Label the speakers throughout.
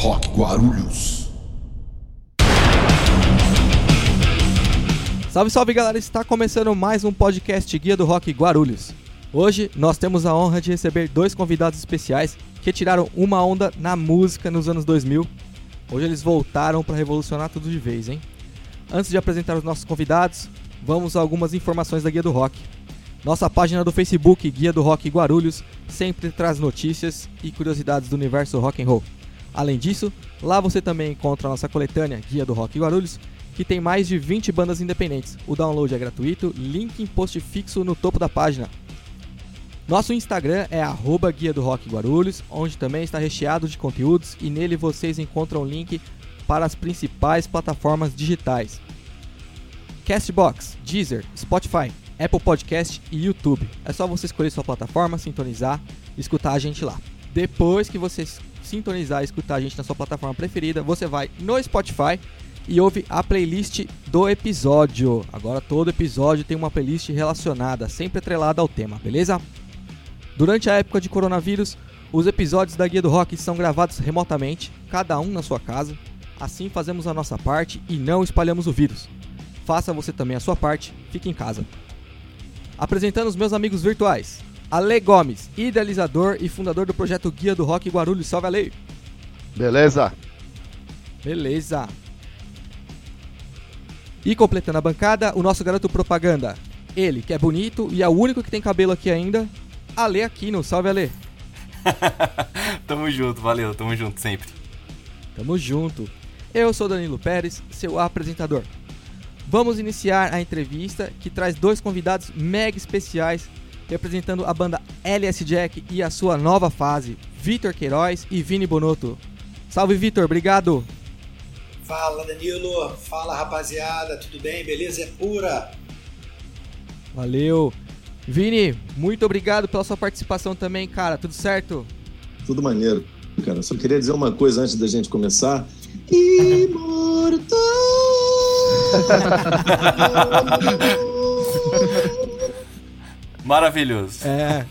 Speaker 1: Rock Guarulhos.
Speaker 2: Salve, salve galera! Está começando mais um podcast Guia do Rock Guarulhos. Hoje nós temos a honra de receber dois convidados especiais que tiraram uma onda na música nos anos 2000. Hoje eles voltaram para revolucionar tudo de vez, hein? Antes de apresentar os nossos convidados, vamos a algumas informações da Guia do Rock. Nossa página do Facebook Guia do Rock Guarulhos sempre traz notícias e curiosidades do universo rock and roll. Além disso, lá você também encontra a nossa coletânea Guia do Rock Guarulhos, que tem mais de 20 bandas independentes. O download é gratuito, link em post fixo no topo da página. Nosso Instagram é Guia do Rock Guarulhos, onde também está recheado de conteúdos e nele vocês encontram o link para as principais plataformas digitais. Castbox, Deezer, Spotify, Apple Podcast e YouTube. É só você escolher sua plataforma, sintonizar e escutar a gente lá. Depois que você sintonizar e escutar a gente na sua plataforma preferida, você vai no Spotify e ouve a playlist do episódio. Agora todo episódio tem uma playlist relacionada, sempre atrelada ao tema, beleza? Durante a época de coronavírus, os episódios da Guia do Rock são gravados remotamente, cada um na sua casa. Assim fazemos a nossa parte e não espalhamos o vírus. Faça você também a sua parte, fique em casa. Apresentando os meus amigos virtuais. Ale Gomes, idealizador e fundador do projeto Guia do Rock Guarulhos. Salve, Ale!
Speaker 3: Beleza?
Speaker 2: Beleza. E completando a bancada, o nosso garoto propaganda. Ele, que é bonito e é o único que tem cabelo aqui ainda, Ale Aquino. Salve, Ale!
Speaker 4: tamo junto, valeu, tamo junto sempre.
Speaker 2: Tamo junto. Eu sou Danilo Pérez, seu apresentador. Vamos iniciar a entrevista que traz dois convidados mega especiais representando a banda LS Jack e a sua nova fase, Vitor Queiroz e Vini Bonotto. Salve Vitor, obrigado.
Speaker 5: Fala Danilo, fala rapaziada, tudo bem? Beleza? É pura.
Speaker 2: Valeu. Vini, muito obrigado pela sua participação também, cara. Tudo certo?
Speaker 3: Tudo maneiro, cara. Só queria dizer uma coisa antes da gente começar. Imortal!
Speaker 4: Maravilhoso.
Speaker 2: É.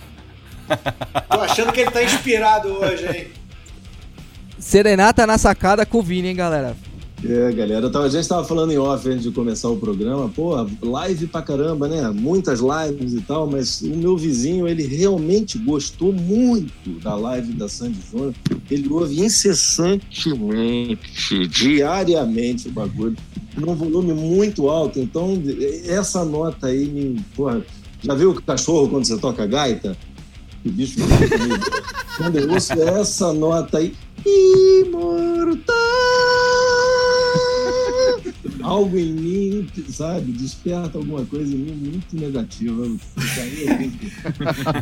Speaker 5: Tô achando que ele tá inspirado hoje, hein?
Speaker 2: Serenata na sacada com o Vini, hein, galera?
Speaker 3: É, galera, eu tava, a gente tava falando em off antes de começar o programa, porra, live pra caramba, né? Muitas lives e tal, mas o meu vizinho, ele realmente gostou muito da live da Sandy Júnior. Ele ouve incessantemente, diariamente o bagulho, num volume muito alto. Então, essa nota aí me. Porra, já viu o cachorro quando você toca gaita? Que bicho. Quando eu ouço essa nota aí, imortal algo em mim, sabe, desperta alguma coisa em mim muito negativa.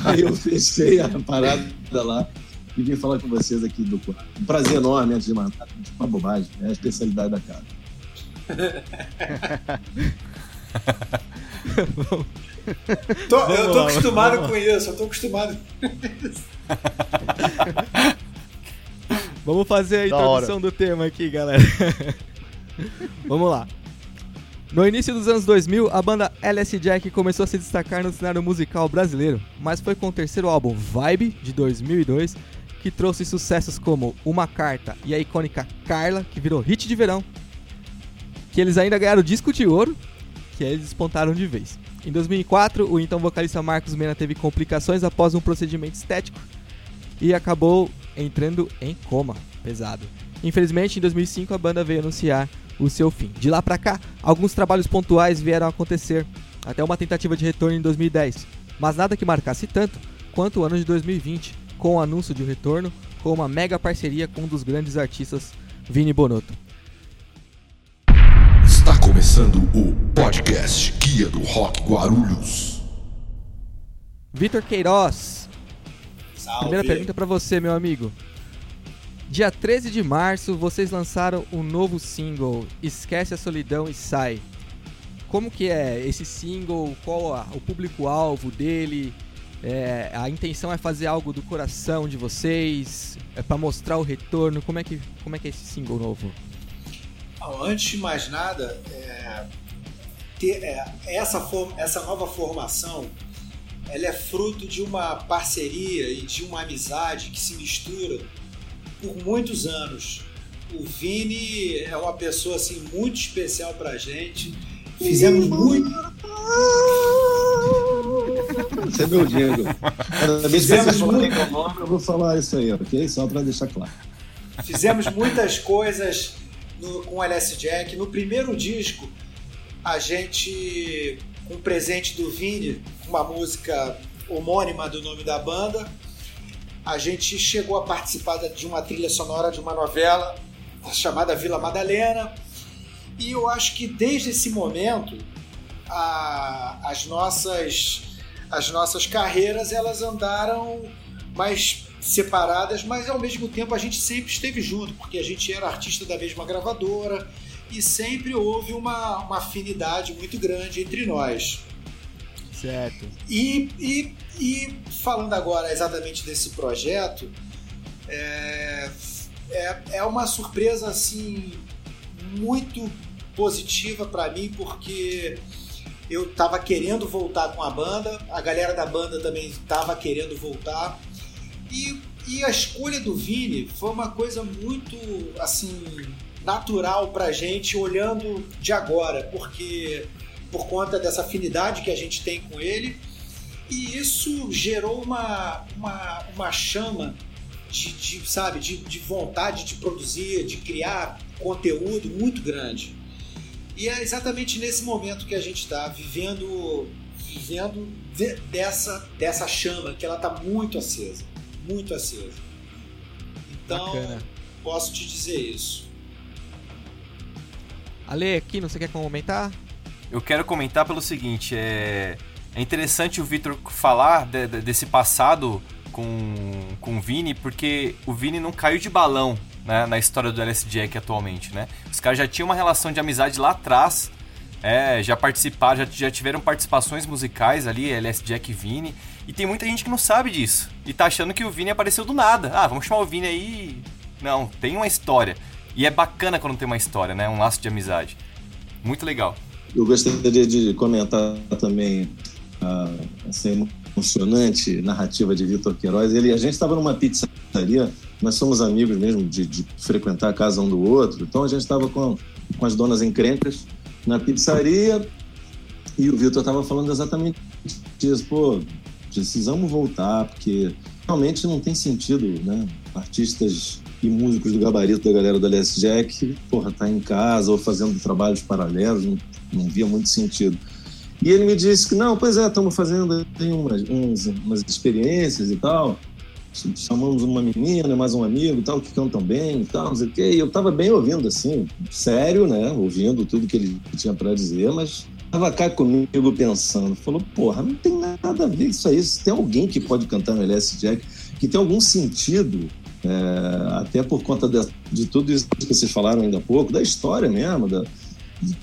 Speaker 3: Aí eu fechei a parada lá e vim falar com vocês aqui do quarto. Um prazer enorme antes de mandar, uma bobagem, é a especialidade da casa.
Speaker 5: tô, eu tô acostumado com isso, eu tô acostumado com isso.
Speaker 2: Vamos fazer a introdução do tema aqui, galera. Vamos lá. No início dos anos 2000, a banda LS Jack começou a se destacar no cenário musical brasileiro, mas foi com o terceiro álbum Vibe, de 2002, que trouxe sucessos como Uma Carta e a icônica Carla, que virou hit de verão, que eles ainda ganharam disco de ouro, que eles despontaram de vez. Em 2004, o então vocalista Marcos Mena teve complicações após um procedimento estético e acabou entrando em coma pesado. Infelizmente, em 2005, a banda veio anunciar o seu fim. De lá para cá, alguns trabalhos pontuais vieram a acontecer, até uma tentativa de retorno em 2010, mas nada que marcasse tanto quanto o ano de 2020, com o anúncio de um retorno com uma mega parceria com um dos grandes artistas, Vini Bonotto.
Speaker 1: Começando o podcast Guia do Rock Guarulhos.
Speaker 2: Vitor Queiroz.
Speaker 5: Salve.
Speaker 2: Primeira pergunta para você, meu amigo. Dia 13 de março, vocês lançaram o um novo single, Esquece a Solidão e Sai. Como que é esse single? Qual a, o público-alvo dele? É, a intenção é fazer algo do coração de vocês? É para mostrar o retorno? Como é, que, como é que é esse single novo?
Speaker 5: Antes de mais nada, é, ter, é, essa, form, essa nova formação ela é fruto de uma parceria e de uma amizade que se mistura por muitos anos. o Vini é uma pessoa assim muito especial pra gente. Fizemos muito.
Speaker 3: Esse é meu Diego. Cada vez que
Speaker 5: Fizemos
Speaker 3: você falar
Speaker 5: muito-
Speaker 3: meu nome, eu vou falar isso aí, ok? Só para deixar claro.
Speaker 5: Fizemos muitas coisas no- com o LS Jack. No primeiro disco, a gente, com um presente do Vini, uma música homônima do nome da banda, a gente chegou a participar de uma trilha sonora de uma novela chamada Vila Madalena. E eu acho que desde esse momento a- as nossas as nossas carreiras elas andaram mais separadas, mas ao mesmo tempo a gente sempre esteve junto, porque a gente era artista da mesma gravadora e sempre houve uma, uma afinidade muito grande entre nós.
Speaker 2: Certo.
Speaker 5: E, e, e falando agora exatamente desse projeto, é, é, é uma surpresa assim muito positiva para mim, porque eu estava querendo voltar com a banda, a galera da banda também estava querendo voltar. E, e a escolha do Vini foi uma coisa muito assim natural pra gente olhando de agora, porque por conta dessa afinidade que a gente tem com ele, e isso gerou uma, uma, uma chama de, de, sabe, de, de vontade de produzir, de criar conteúdo muito grande. E é exatamente nesse momento que a gente está vivendo, vivendo de- dessa, dessa chama que ela está muito acesa, muito acesa. Então,
Speaker 2: Bacana.
Speaker 5: posso te dizer isso.
Speaker 2: Ale, aqui, não você quer comentar?
Speaker 4: Eu quero comentar pelo seguinte, é, é interessante o Victor falar de- de- desse passado com, com o Vini, porque o Vini não caiu de balão né, na história do LS Jack atualmente, né? Os caras já tinham uma relação de amizade lá atrás, é, já participaram, já, já tiveram participações musicais ali, LS Jack e Vini, e tem muita gente que não sabe disso, e tá achando que o Vini apareceu do nada. Ah, vamos chamar o Vini aí... Não, tem uma história. E é bacana quando tem uma história, né? Um laço de amizade. Muito legal.
Speaker 3: Eu gostaria de comentar também a, essa emocionante narrativa de Vitor Queiroz. Ele, a gente estava numa pizzaria, nós somos amigos mesmo de, de frequentar a casa um do outro, então a gente estava com, com as donas encrencas na pizzaria e o Vitor estava falando exatamente disso. Pô, precisamos voltar, porque realmente não tem sentido, né? Artistas e músicos do gabarito da galera do LS Jack, porra, tá em casa ou fazendo trabalhos paralelos, não, não via muito sentido. E ele me disse que, não, pois é, estamos fazendo tem umas, uns, umas experiências e tal, chamamos uma menina, mais um amigo e tal, que cantam bem e tal, não sei o quê, e eu tava bem ouvindo, assim, sério, né, ouvindo tudo que ele tinha para dizer, mas tava cá comigo pensando, falou, porra, não tem nada a ver isso aí, se tem alguém que pode cantar no LS Jack, que tem algum sentido, é, até por conta de, de tudo isso que vocês falaram ainda há pouco, da história mesmo, da, de,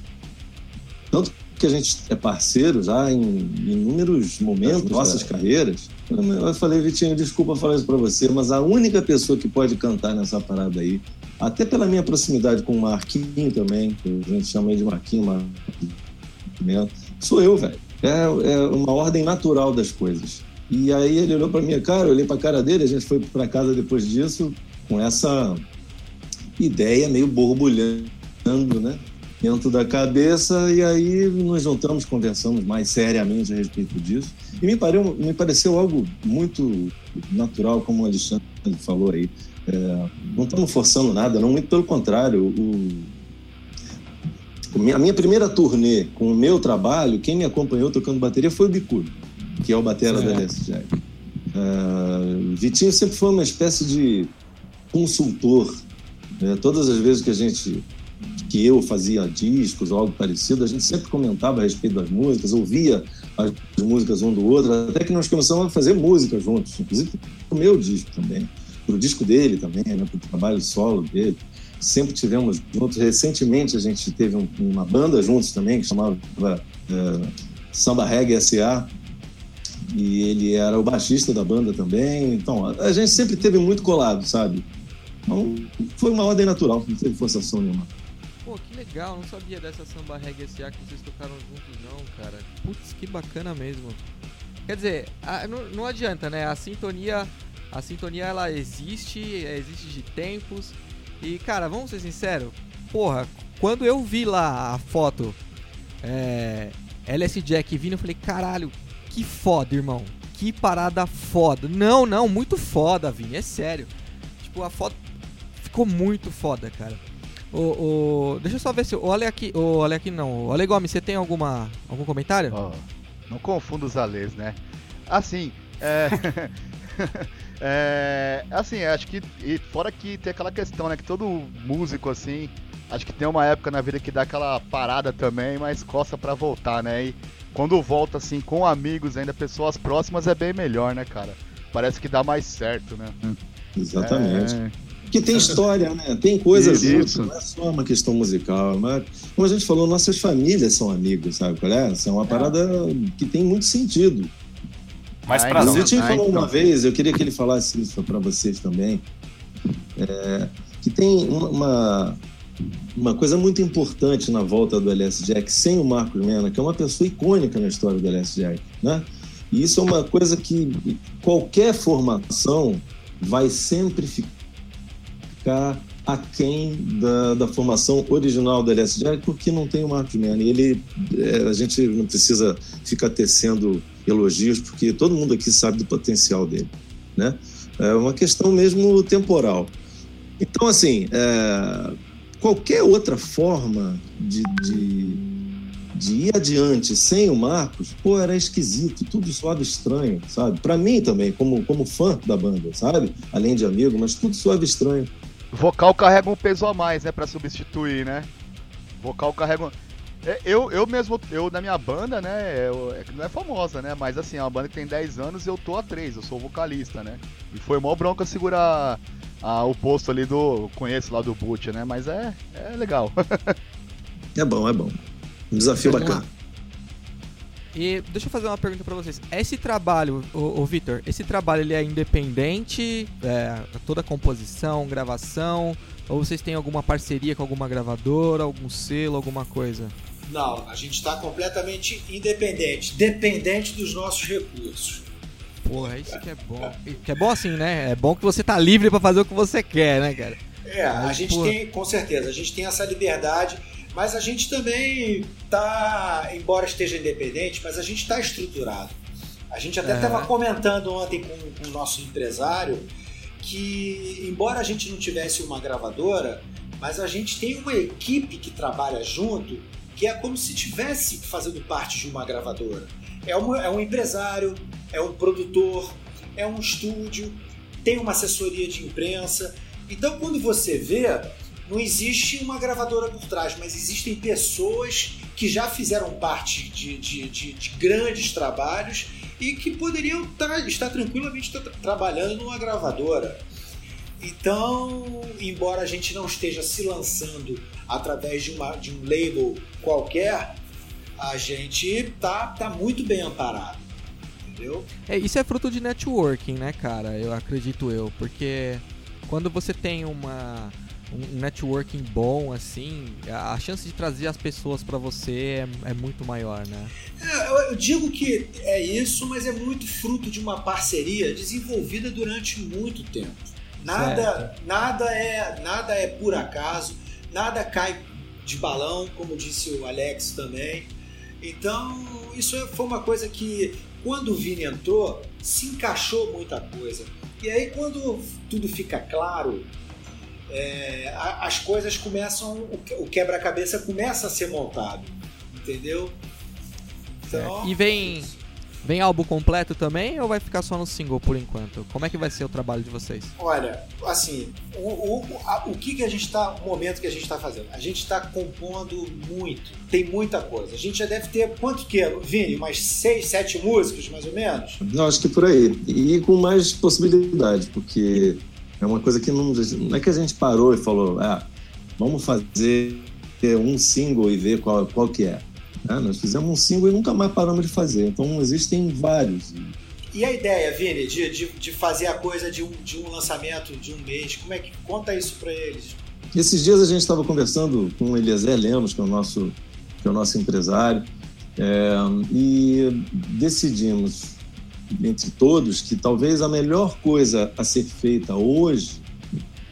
Speaker 3: tanto que a gente é parceiro já em, em inúmeros momentos, nossas carreiras. Eu falei, Vitinho, desculpa falar isso para você, mas a única pessoa que pode cantar nessa parada aí, até pela minha proximidade com o Marquinho também, que a gente chama ele de Marquinho, Marquinho sou eu, velho. É, é uma ordem natural das coisas. E aí ele olhou para minha cara, eu olhei para a cara dele, a gente foi para casa depois disso com essa ideia meio borbulhando, né? Dentro da cabeça, e aí nos juntamos, conversamos mais seriamente a respeito disso. E me, me pareceu algo muito natural, como o Alexandre falou aí. É, não estamos forçando nada, não, muito pelo contrário. O, a minha primeira turnê com o meu trabalho, quem me acompanhou tocando bateria foi o Bicudo que é o batera da LS Jack. Uh, Vitinho sempre foi uma espécie de consultor. Né? Todas as vezes que a gente, que eu fazia discos ou algo parecido, a gente sempre comentava a respeito das músicas, ouvia as músicas um do outro, até que nós começamos a fazer música juntos, inclusive o meu disco também, pro disco dele também, né? pro trabalho solo dele. Sempre tivemos juntos. Recentemente a gente teve um, uma banda juntos também que chamava uh, Samba Reggae S.A., e ele era o baixista da banda também. Então, a gente sempre teve muito colado, sabe? Então, foi uma ordem natural, não teve forçação nenhuma.
Speaker 2: Pô, que legal, não sabia dessa samba reggae SA que vocês tocaram juntos não, cara. Putz, que bacana mesmo. Quer dizer, a, não, não adianta, né? A sintonia, a sintonia ela existe, existe de tempos. E, cara, vamos ser sinceros, porra, quando eu vi lá a foto é, LS Jack vindo, eu falei, caralho, que foda, irmão. Que parada foda. Não, não, muito foda, Vini, é sério. Tipo, a foto ficou muito foda, cara. O, o, deixa eu só ver se. Olha aqui. Olha aqui não. Olha Gomes, você tem alguma, algum comentário?
Speaker 6: Oh, não confunda os alês, né? Assim, é. é. Assim, acho que. E fora que tem aquela questão, né? Que todo músico, assim. Acho que tem uma época na vida que dá aquela parada também, mas coça para voltar, né? E quando volta, assim, com amigos, ainda pessoas próximas, é bem melhor, né, cara? Parece que dá mais certo, né?
Speaker 3: Exatamente. É... Que tem história, né? Tem coisas junto, não é só uma questão musical. Mas, como a gente falou, nossas famílias são amigos, sabe qual é? Isso é uma parada que tem muito sentido.
Speaker 4: Mas pra
Speaker 3: O Vitinho falou então. uma vez, eu queria que ele falasse isso para vocês também, é, que tem uma, uma coisa muito importante na volta do LS Jack sem o Marcos Mena, que é uma pessoa icônica na história do LS Jack, né? E isso é uma coisa que qualquer formação vai sempre ficar aquém da, da formação original do LS Jack, porque não tem o Marcos Mena. E ele, é, a gente não precisa ficar tecendo elogios, porque todo mundo aqui sabe do potencial dele, né? É uma questão mesmo temporal. Então, assim, é, qualquer outra forma de, de, de, ir adiante sem o Marcos, pô, era esquisito, tudo soava estranho, sabe? Para mim também, como, como fã da banda, sabe? Além de amigo, mas tudo soava estranho.
Speaker 6: Vocal carrega um peso a mais, né, para substituir, né? Vocal carrega é, eu, eu mesmo, eu na minha banda, né, eu, é não é famosa, né, mas assim, é uma banda que tem 10 anos e eu tô há 3, eu sou vocalista, né, e foi mó bronca segurar a, o posto ali do, conheço lá do Boot, né, mas é, é legal.
Speaker 3: é bom, é bom. Um desafio Vamos bacana. Lá.
Speaker 2: E deixa eu fazer uma pergunta para vocês. Esse trabalho, o, o Vitor, esse trabalho ele é independente? É, toda a composição, gravação? Ou vocês têm alguma parceria com alguma gravadora, algum selo, alguma coisa?
Speaker 5: Não, a gente está completamente independente, dependente dos nossos recursos.
Speaker 2: Porra, isso que é bom. Que é bom assim, né? É bom que você tá livre para fazer o que você quer, né, cara?
Speaker 5: É, a gente porra. tem, com certeza, a gente tem essa liberdade, mas a gente também tá, embora esteja independente, mas a gente está estruturado. A gente até estava é. comentando ontem com, com o nosso empresário que, embora a gente não tivesse uma gravadora, mas a gente tem uma equipe que trabalha junto que é como se tivesse fazendo parte de uma gravadora. É, é um empresário, é um produtor, é um estúdio, tem uma assessoria de imprensa. Então, quando você vê, não existe uma gravadora por trás, mas existem pessoas que já fizeram parte de, de, de, de grandes trabalhos e que poderiam estar tranquilamente trabalhando numa gravadora. Então, embora a gente não esteja se lançando através de, uma, de um label qualquer, a gente tá, tá muito bem amparado. Entendeu?
Speaker 2: É, isso é fruto de networking, né, cara? Eu acredito eu. Porque quando você tem uma, um networking bom, assim, a chance de trazer as pessoas para você é, é, muito maior, né?
Speaker 5: É, eu, eu digo que é isso, mas é muito fruto de uma parceria desenvolvida durante muito tempo. Nada, nada é, nada é por acaso, nada cai de balão, como disse o Alex também. Então, isso foi uma coisa que, quando o Vini entrou, se encaixou muita coisa. E aí, quando tudo fica claro, é, as coisas começam, o quebra-cabeça começa a ser montado, entendeu?
Speaker 2: Então, e vem Vem álbum completo também ou vai ficar só no single por enquanto? Como é que vai ser o trabalho de vocês?
Speaker 5: Olha, assim, o, o, a, o que, que a gente está, o momento que a gente está fazendo? A gente está compondo muito, tem muita coisa. A gente já deve ter quanto que, Vini? Umas seis, sete músicas, mais ou menos?
Speaker 3: Não, acho que por aí. E com mais possibilidade, porque é uma coisa que não, não é que a gente parou e falou, ah, vamos fazer um single e ver qual, qual que é. Né? Nós fizemos um single e nunca mais paramos de fazer. Então existem vários.
Speaker 5: E a ideia, Vini, de, de, de fazer a coisa de um, de um lançamento de um mês, como é que conta isso para eles?
Speaker 3: Esses dias a gente estava conversando com o Eliezer Lemos, que é o nosso, que é o nosso empresário, é, e decidimos entre todos que talvez a melhor coisa a ser feita hoje,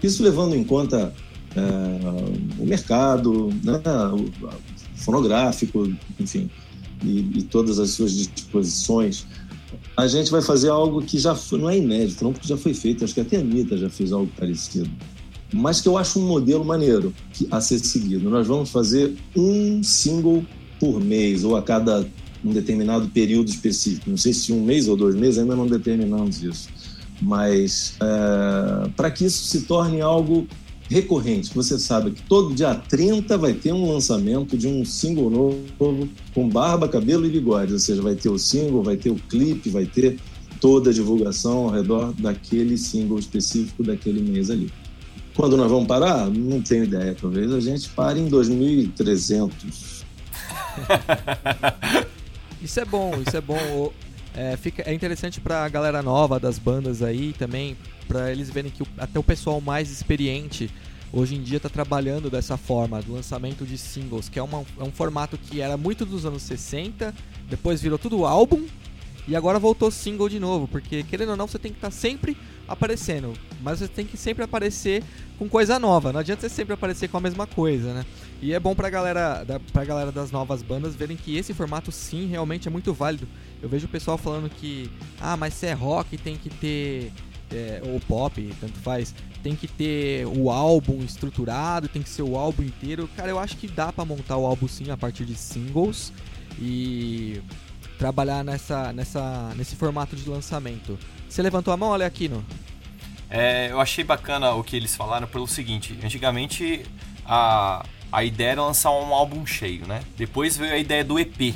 Speaker 3: isso levando em conta é, o mercado, né, fonográfico, enfim, e, e, todas as suas disposições, a gente vai fazer algo que já foi, não é inédito, não porque já foi feito, acho que até a Anitta já fez algo parecido, mas que eu acho um modelo maneiro a ser seguido. Nós vamos fazer um single por mês ou a cada um determinado período específico. Não sei se um mês ou dois meses, ainda não determinamos isso. Mas é, para que isso se torne algo recorrente, você sabe que todo dia 30 vai ter um lançamento de um single novo com barba, cabelo e bigode, ou seja, vai ter o single, vai ter o clipe, vai ter toda a divulgação ao redor daquele single específico daquele mês ali. Quando nós vamos parar? Não tenho ideia. Talvez a gente pare em 2300.
Speaker 2: isso é bom, isso é bom. É, fica, é interessante pra galera nova das bandas aí também, para eles verem que o, até o pessoal mais experiente hoje em dia está trabalhando dessa forma, do lançamento de singles, que é, uma, é um formato que era muito dos anos 60, depois virou tudo álbum e agora voltou single de novo, porque querendo ou não, você tem que estar tá sempre aparecendo, mas você tem que sempre aparecer com coisa nova. Não adianta você sempre aparecer com a mesma coisa, né? E é bom pra galera, da, pra galera das novas bandas verem que esse formato sim realmente é muito válido. Eu vejo o pessoal falando que, ah, mas se é rock tem que ter é, ou pop, tanto faz, tem que ter o álbum estruturado, tem que ser o álbum inteiro. Cara, eu acho que dá para montar o álbum sim a partir de singles e trabalhar nessa, nessa, nesse formato de lançamento. Você levantou a mão, olha aqui.
Speaker 4: É, eu achei bacana o que eles falaram pelo seguinte: antigamente a, a ideia era lançar um álbum cheio, né? Depois veio a ideia do EP,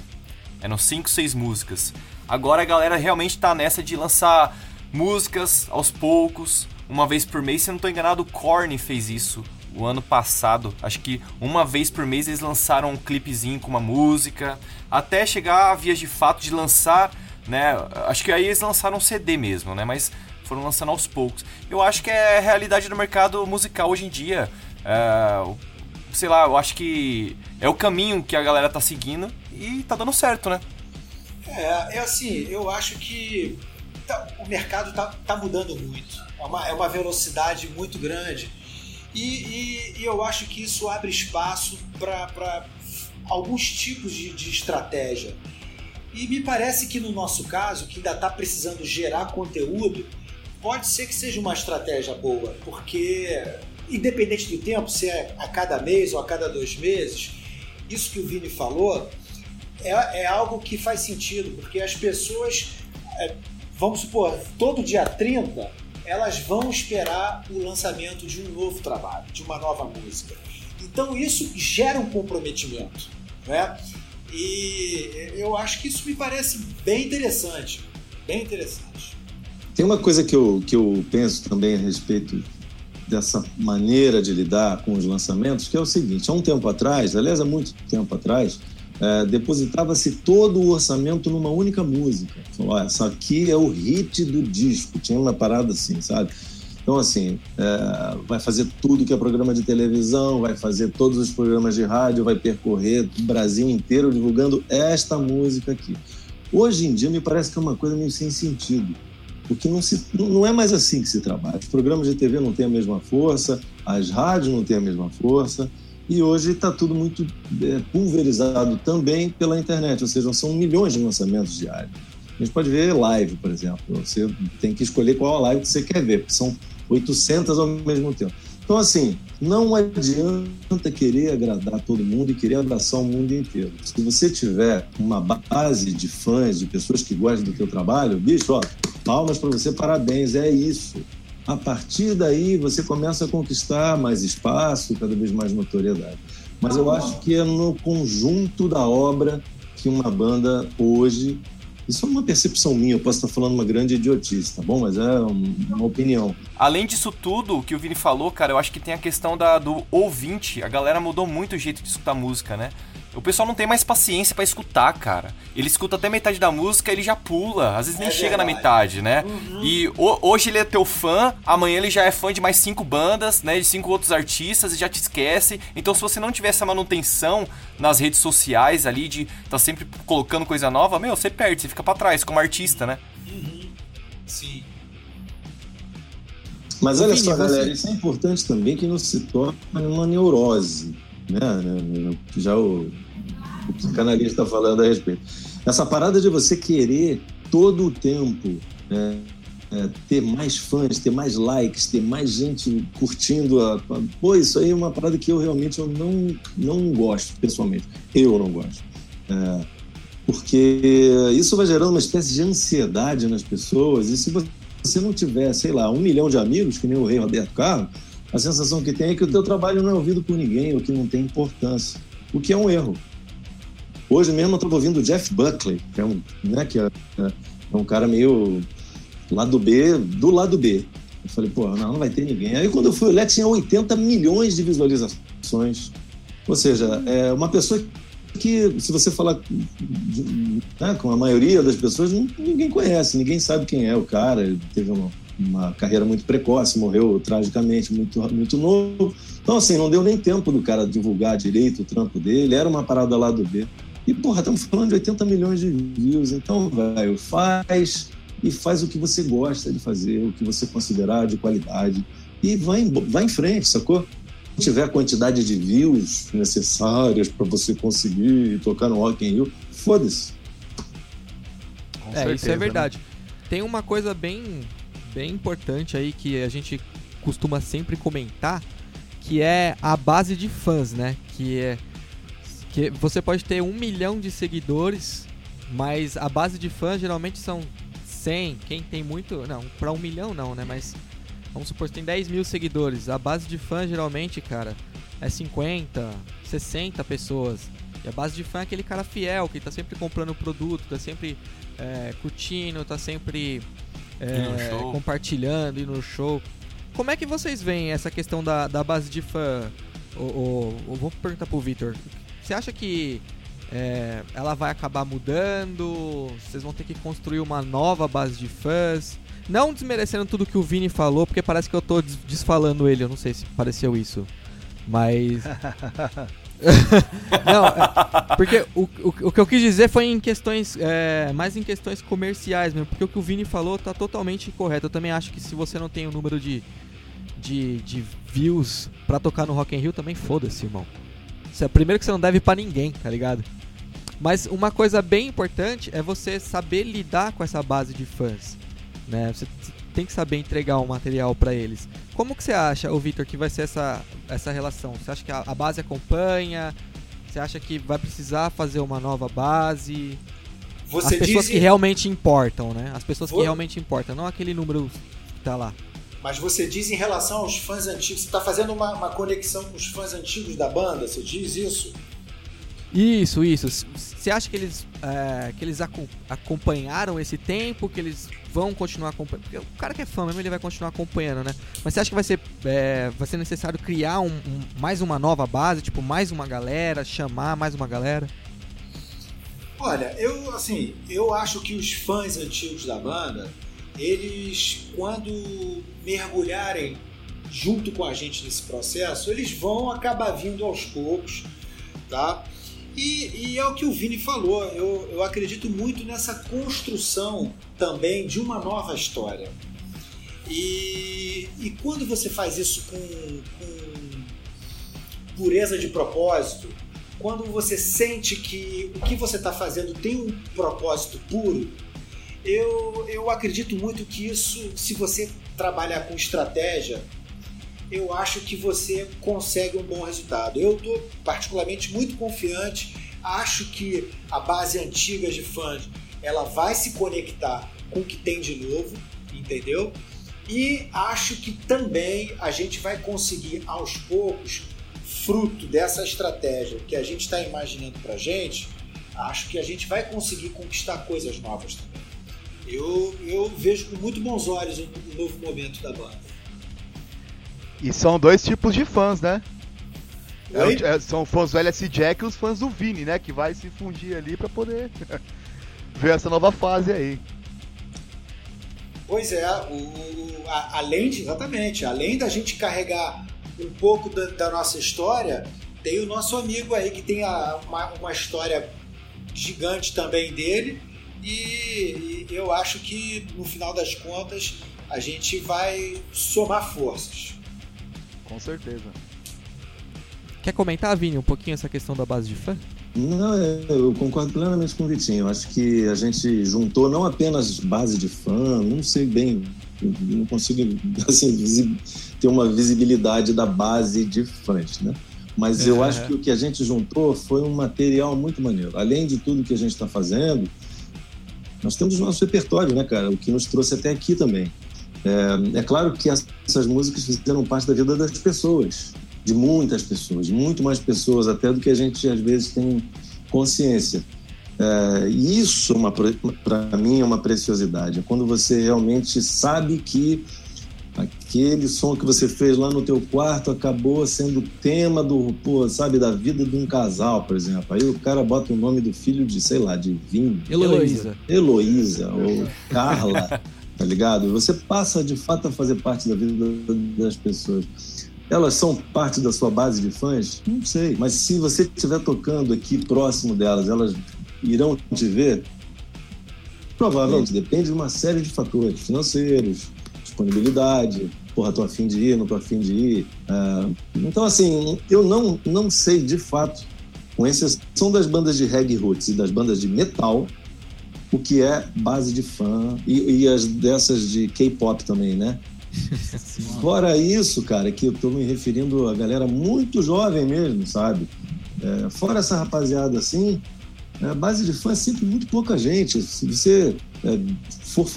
Speaker 4: eram 5, 6 músicas. Agora a galera realmente tá nessa de lançar músicas aos poucos, uma vez por mês. Se eu não tô enganado, o Korn fez isso o ano passado. Acho que uma vez por mês eles lançaram um clipezinho com uma música, até chegar a vias de fato de lançar, né? Acho que aí eles lançaram um CD mesmo, né? Mas foram lançando aos poucos. Eu acho que é a realidade do mercado musical hoje em dia. É, sei lá, eu acho que é o caminho que a galera tá seguindo e tá dando certo, né?
Speaker 5: É, é assim, eu acho que tá, o mercado tá, tá mudando muito. É uma, é uma velocidade muito grande e, e, e eu acho que isso abre espaço para alguns tipos de, de estratégia. E me parece que no nosso caso, que ainda está precisando gerar conteúdo, pode ser que seja uma estratégia boa, porque independente do tempo, se é a cada mês ou a cada dois meses, isso que o Vini falou é, é algo que faz sentido, porque as pessoas, é, vamos supor, todo dia 30 elas vão esperar o lançamento de um novo trabalho, de uma nova música. Então isso gera um comprometimento, né? E eu acho que isso me parece bem interessante, bem interessante.
Speaker 3: Tem uma coisa que eu, que eu penso também a respeito dessa maneira de lidar com os lançamentos, que é o seguinte: há um tempo atrás, aliás, há muito tempo atrás, é, depositava-se todo o orçamento numa única música. Falou, essa aqui é o hit do disco. Tinha uma parada assim, sabe? Então, assim, é, vai fazer tudo que é programa de televisão, vai fazer todos os programas de rádio, vai percorrer o Brasil inteiro divulgando esta música aqui. Hoje em dia, me parece que é uma coisa meio sem sentido, porque não, se, não é mais assim que se trabalha. Os programas de TV não têm a mesma força, as rádios não têm a mesma força, e hoje está tudo muito é, pulverizado também pela internet, ou seja, são milhões de lançamentos diários. A gente pode ver live, por exemplo. Você tem que escolher qual live que você quer ver, porque são 800 ao mesmo tempo. Então, assim, não adianta querer agradar todo mundo e querer abraçar o mundo inteiro. Se você tiver uma base de fãs, de pessoas que gostam do teu trabalho, bicho, ó, palmas para você, parabéns, é isso. A partir daí, você começa a conquistar mais espaço, cada vez mais notoriedade. Mas eu acho que é no conjunto da obra que uma banda hoje. Isso é uma percepção minha, eu posso estar falando uma grande idiotice, tá bom? Mas é uma opinião.
Speaker 4: Além disso tudo, que o Vini falou, cara, eu acho que tem a questão da, do ouvinte. A galera mudou muito o jeito de escutar música, né? O pessoal não tem mais paciência para escutar, cara. Ele escuta até metade da música, ele já pula. Às vezes nem é chega verdade. na metade, né? Uhum. E o, hoje ele é teu fã, amanhã ele já é fã de mais cinco bandas, né? De cinco outros artistas e já te esquece. Então, se você não tiver essa manutenção nas redes sociais ali, de tá sempre colocando coisa nova, meu, você perde, você fica para trás como artista, né?
Speaker 5: Uhum. Sim.
Speaker 3: Mas olha só, galera, isso é importante também que não se torne uma neurose, né? Já o, o psicanalista está falando a respeito. Essa parada de você querer todo o tempo né, é, ter mais fãs, ter mais likes, ter mais gente curtindo. A, a- pô, isso aí é uma parada que eu realmente eu não, não gosto, pessoalmente. Eu não gosto. É, porque isso vai gerando uma espécie de ansiedade nas pessoas, e se você não tiver, sei lá, um milhão de amigos, que nem o rei Roberto Carlos, a sensação que tem é que o teu trabalho não é ouvido por ninguém, ou que não tem importância, o que é um erro. Hoje mesmo eu estava ouvindo o Jeff Buckley, que é um, né, que é, é um cara meio lado B, do lado B. Eu falei, pô, não, não vai ter ninguém. Aí quando eu fui olhar, tinha 80 milhões de visualizações. Ou seja, é uma pessoa que, se você falar né, com a maioria das pessoas, ninguém conhece, ninguém sabe quem é o cara. Ele teve uma, uma carreira muito precoce, morreu tragicamente muito, muito novo. Então, assim, não deu nem tempo do cara divulgar direito o trampo dele, era uma parada lá do B. E, porra, estamos falando de 80 milhões de views, então, velho, faz e faz o que você gosta de fazer, o que você considerar de qualidade. E vai, em- vai em frente, sacou? Se tiver a quantidade de views necessárias para você conseguir tocar no Rock in Rio, foda-se.
Speaker 6: Com
Speaker 2: É,
Speaker 6: certeza,
Speaker 2: isso é
Speaker 6: né?
Speaker 2: verdade. Tem uma coisa bem, bem importante aí que a gente costuma sempre comentar, que é a base de fãs, né? Que é que você pode ter um milhão de seguidores, mas a base de fãs geralmente são 100. Quem tem muito, não, para um milhão não, né? Mas vamos supor que tem 10 mil seguidores. A base de fãs geralmente, cara, é 50, 60 pessoas. E a base de fã é aquele cara fiel que tá sempre comprando o produto, tá sempre é, curtindo, tá sempre é,
Speaker 4: Indo
Speaker 2: compartilhando, indo no show. Como é que vocês veem essa questão da, da base de fã? O, o- o- vou perguntar pro Victor. Você acha que é, ela vai acabar mudando? Vocês vão ter que construir uma nova base de fãs? Não desmerecendo tudo que o Vini falou, porque parece que eu tô des- desfalando ele. Eu não sei se pareceu isso. Mas. não, é- porque o, o, o que eu quis dizer foi em questões. é, mais em questões comerciais mesmo. Porque o que o Vini falou tá totalmente incorreto. Eu também acho que se você não tem o número de, de, de views pra tocar no Rock in Rio, também foda-se, irmão. Primeiro que você não deve pra ninguém, tá ligado? Mas uma coisa bem importante é você saber lidar com essa base de fãs, né? Você tem que saber entregar um material pra eles. Como que você acha, o Victor, que vai ser essa, essa relação? Você acha que a, a base acompanha? Você acha que vai precisar fazer uma nova base?
Speaker 5: Você
Speaker 2: As pessoas
Speaker 5: diz,
Speaker 2: que realmente importam, né? As pessoas que realmente importam, não aquele número que tá lá.
Speaker 5: Mas você diz em relação aos fãs antigos, você está fazendo uma, uma conexão com os fãs antigos da banda, você diz isso?
Speaker 2: Isso, isso. Você acha que eles, é, que eles aco- acompanharam esse tempo, que eles vão continuar acompanhando? Porque o cara que é fã mesmo, ele vai continuar acompanhando, né? Mas você acha que vai ser, é, vai ser necessário criar um- um- mais uma nova base, tipo, mais uma galera, chamar mais uma galera?
Speaker 5: Olha, eu assim, eu acho que os fãs antigos da banda, eles quando mergulharem junto com a gente nesse processo, eles vão acabar vindo aos poucos, tá? E, e é o que o Vini falou, eu, eu acredito muito nessa construção também de uma nova história. E, e quando você faz isso com, com pureza de propósito, quando você sente que o que você está fazendo tem um propósito puro, eu, eu acredito muito que isso, se você trabalhar com estratégia, eu acho que você consegue um bom resultado. Eu estou particularmente muito confiante, acho que a base antiga de fãs ela vai se conectar com o que tem de novo, entendeu? E acho que também a gente vai conseguir aos poucos fruto dessa estratégia que a gente está imaginando para gente, acho que a gente vai conseguir conquistar coisas novas também. Eu, eu vejo com muito bons olhos o, novo momento da banda.
Speaker 6: E são dois tipos de fãs, né? É é, são fãs do LS Jack e os fãs do Vini, né? Que vai se fundir ali pra poder ver essa nova fase aí.
Speaker 5: Pois é, o- a- além de, exatamente, além da gente carregar um pouco da, da nossa história, tem o nosso amigo aí que tem a- uma, uma história gigante também dele. E, e eu acho que no final das contas a gente vai somar forças.
Speaker 6: Com certeza.
Speaker 2: Quer comentar, Vini, um pouquinho essa questão da base de fã?
Speaker 3: Não, é, eu concordo plenamente com o Vitinho. Eu acho que a gente juntou não apenas base de fã, não sei bem, não consigo assim, ter uma visibilidade da base de fãs, né? Mas é. eu acho que o que a gente juntou foi um material muito maneiro. Além de tudo que a gente está fazendo, nós temos o nosso repertório, né, cara? O que nos trouxe até aqui também. É, é claro que essas músicas fizeram parte da vida das pessoas de muitas pessoas, muito mais pessoas até do que a gente às vezes tem consciência. É, isso, para mim, é uma preciosidade. É quando você realmente sabe que aquele som que você fez lá no teu quarto acabou sendo tema do, pô, sabe, da vida de um casal, por exemplo. Aí o cara bota o nome do filho de, sei lá, de Vinho.
Speaker 2: Heloísa.
Speaker 3: Heloísa ou Carla, tá ligado? Você passa de fato a fazer parte da vida das pessoas. Elas são parte da sua base de fãs? Não sei. Mas se você estiver tocando aqui próximo delas, elas irão te ver? Provavelmente. Depende de uma série de fatores financeiros, disponibilidade, porra, tô afim de ir, não tô afim de ir. Uh, então, assim, eu não, não sei de fato, com exceção das bandas de reggae roots e das bandas de metal, o que é base de fã e, e as dessas de K-pop também, né? Fora isso, cara, que eu tô me referindo a galera muito jovem mesmo, sabe? É, fora essa rapaziada assim, a base de fã é sempre muito pouca gente. Se você é, for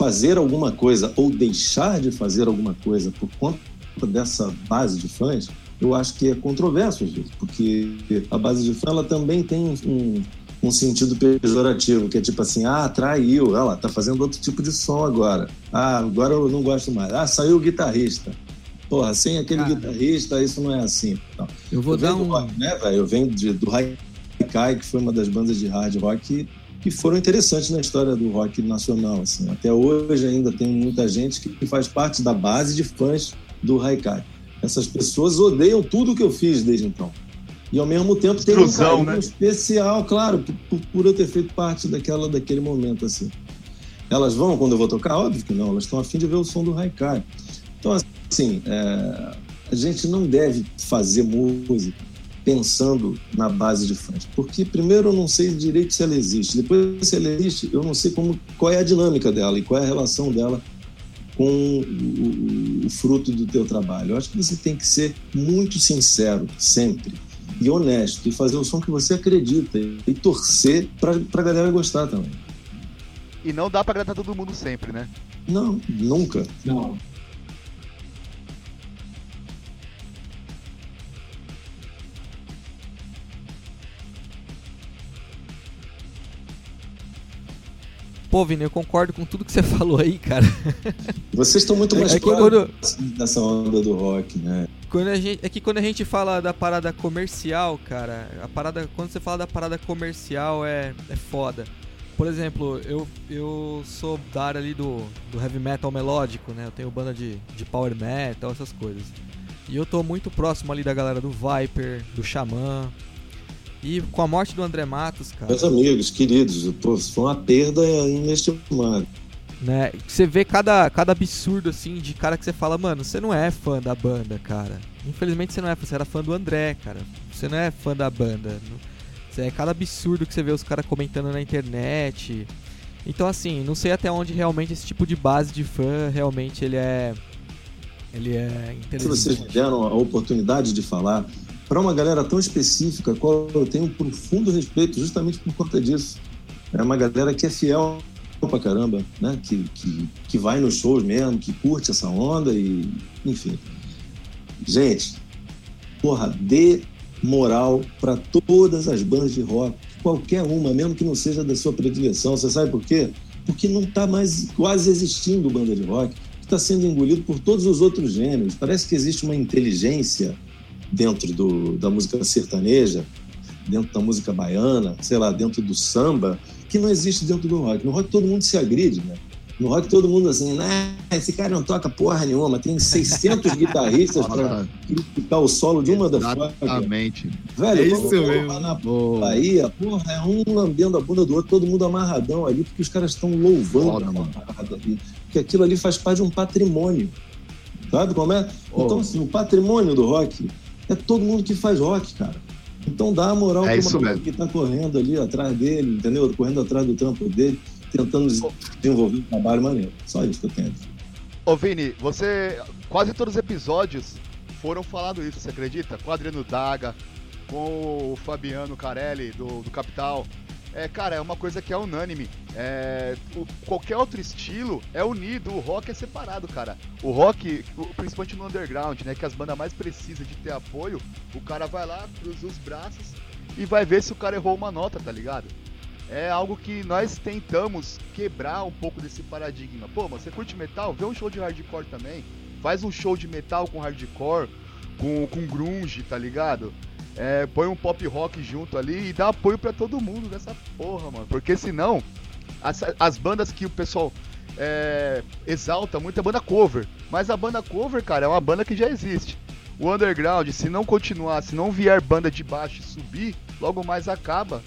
Speaker 3: fazer alguma coisa ou deixar de fazer alguma coisa por conta dessa base de fãs, eu acho que é controverso, porque a base de fã ela também tem um, um sentido pejorativo, que é tipo assim, ah, traiu, ela tá fazendo outro tipo de som agora. Ah, agora eu não gosto mais. Ah, saiu o guitarrista. Porra, sem aquele Cara, guitarrista, isso não é assim. Então,
Speaker 2: eu vou eu dar um...
Speaker 3: rock, né? Eu venho de, do Haikai, que foi uma das bandas de hard rock que foram interessantes na história do rock nacional. Assim. Até hoje ainda tem muita gente que faz parte da base de fãs do Haikai. Essas pessoas odeiam tudo que eu fiz desde então. E ao mesmo tempo tem um carinho né? especial, claro, por, por, eu ter feito parte daquela, daquele momento assim. Elas vão quando eu vou tocar? Óbvio que não, elas estão afim de ver o som do Haikai. Então, assim, é, a gente não deve fazer música pensando na base de fãs, porque primeiro eu não sei direito se ela existe, depois se ela existe, eu não sei como, qual é a dinâmica dela e qual é a relação dela com o, o, o fruto do teu trabalho. Eu acho que você tem que ser muito sincero sempre e honesto e fazer o som que você acredita e torcer pra, pra galera gostar também.
Speaker 6: E não dá pra agradar todo mundo sempre, né?
Speaker 3: Não, nunca. Não.
Speaker 2: Pô, Vini, eu concordo com tudo que você falou aí, cara.
Speaker 3: Vocês estão muito mais é
Speaker 2: quando...
Speaker 3: nessa onda do rock, né?
Speaker 2: Quando a gente, é que quando a gente fala da parada comercial, cara, a parada, quando você fala da parada comercial é, é foda. Por exemplo, eu, eu sou da área ali do, do heavy metal melódico, né? Eu tenho banda de, de power metal, essas coisas. E eu tô muito próximo ali da galera do Viper, do Xamã, e com a morte do André Matos, cara.
Speaker 3: Meus amigos, queridos, pô, foi uma perda inestimável.
Speaker 2: Né? Você vê cada, cada absurdo assim de cara que você fala, mano, você não é fã da banda, cara. Infelizmente você não é, você era fã do André, cara. Você não é fã da banda. Você é cada absurdo que você vê os caras comentando na internet. Então assim, não sei até onde realmente esse tipo de base de fã realmente ele é ele é interessante. Se
Speaker 3: vocês me deram a oportunidade de falar para uma galera tão específica, qual eu tenho um profundo respeito justamente por conta disso. É uma galera que é fiel pra caramba, né? Que, que, que vai nos shows mesmo, que curte essa onda e, enfim. Gente, porra, dê moral para todas as bandas de rock, qualquer uma, mesmo que não seja da sua predileção. Você sabe por quê? Porque não está mais quase existindo banda de rock, está sendo engolido por todos os outros gêneros. Parece que existe uma inteligência dentro do, da música sertaneja, dentro da música baiana, sei lá, dentro do samba, que não existe dentro do rock. No rock todo mundo se agride, né? No rock todo mundo assim, né? Esse cara não toca porra nenhuma, tem 600 guitarristas para criticar o solo de uma das
Speaker 6: Exatamente.
Speaker 3: Velho, é isso mesmo. na Boa. Bahia, porra, é um lambendo a bunda do outro, todo mundo amarradão ali, porque os caras estão louvando Foda, parada ali. que aquilo ali faz parte de um patrimônio. Sabe como é? Então, assim, o patrimônio do rock é todo mundo que faz rock, cara. Então dá a moral
Speaker 6: É
Speaker 3: maluco
Speaker 6: mesmo.
Speaker 3: que tá correndo ali atrás dele, entendeu? Correndo atrás do trampo dele, tentando desenvolver um trabalho maneiro. Só isso que eu tenho.
Speaker 6: Ô Vini, você. Quase todos os episódios foram falando isso, você acredita? Com o Adriano Daga, com o Fabiano Carelli, do, do Capital. É, cara, é uma coisa que é unânime. É, o- qualquer outro estilo é unido, o rock é separado, cara. O rock, principalmente no underground, né? Que as bandas mais precisam de ter apoio, o cara vai lá, cruza os braços e vai ver se o cara errou uma nota, tá ligado? é algo que nós tentamos quebrar um pouco desse paradigma. Pô, mas você curte metal? Vê um show de hardcore também. Faz um show de metal com hardcore, com, com grunge, tá ligado? É, põe um pop rock junto ali e dá apoio pra todo mundo nessa porra, mano. Porque senão, as, as bandas que o pessoal é, exalta muito é banda cover. Mas a banda cover, cara, é uma banda que já existe. O underground, se não continuar, se não vier banda de baixo e subir, logo mais acaba.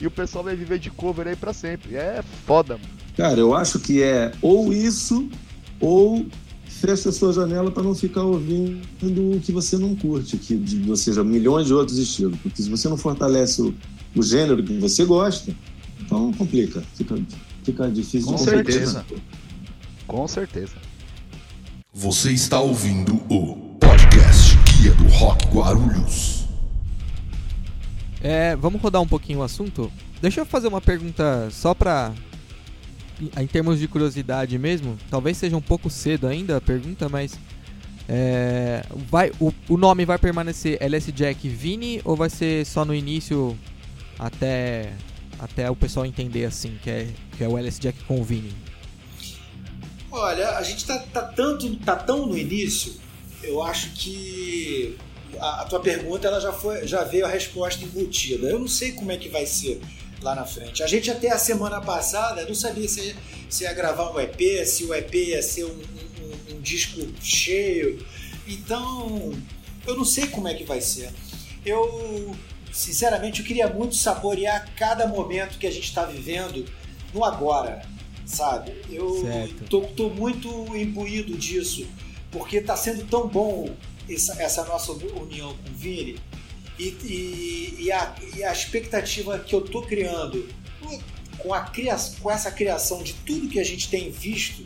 Speaker 6: E o pessoal vai viver de cover aí pra sempre. É foda, mano.
Speaker 3: Cara, eu acho que é ou isso, ou fecha a sua janela para não ficar ouvindo o que você não curte, que, de, ou seja, milhões de outros estilos. Porque se você não fortalece o, o gênero que você gosta, então complica, fica, fica difícil
Speaker 6: Com
Speaker 3: de
Speaker 6: certeza. Com certeza.
Speaker 1: Você está ouvindo o podcast Guia do Rock Guarulhos.
Speaker 2: É, vamos rodar um pouquinho o assunto? Deixa eu fazer uma pergunta só pra. Em termos de curiosidade mesmo, talvez seja um pouco cedo ainda a pergunta, mas. é, vai, o, o nome vai permanecer LS Jack Vini ou vai ser só no início até, até o pessoal entender assim, que é, que é o LS Jack com o Vini?
Speaker 5: Olha, a gente tá, tá tanto, tá tão no início, eu acho que a, a tua pergunta ela já foi, já veio a resposta embutida. Eu não sei como é que vai ser lá na frente. A gente até a semana passada não sabia se, ia- se ia gravar um EP, se o EP ia ser um, um- um disco cheio. Então, eu não sei como é que vai ser. Eu, sinceramente, eu queria muito saborear cada momento que a gente está vivendo no agora, sabe? Eu tô, tô muito imbuído disso, porque tá sendo tão bom essa, essa nossa união com o Vini e, e- e a, e a expectativa que eu tô criando com, a com essa criação de tudo que a gente tem visto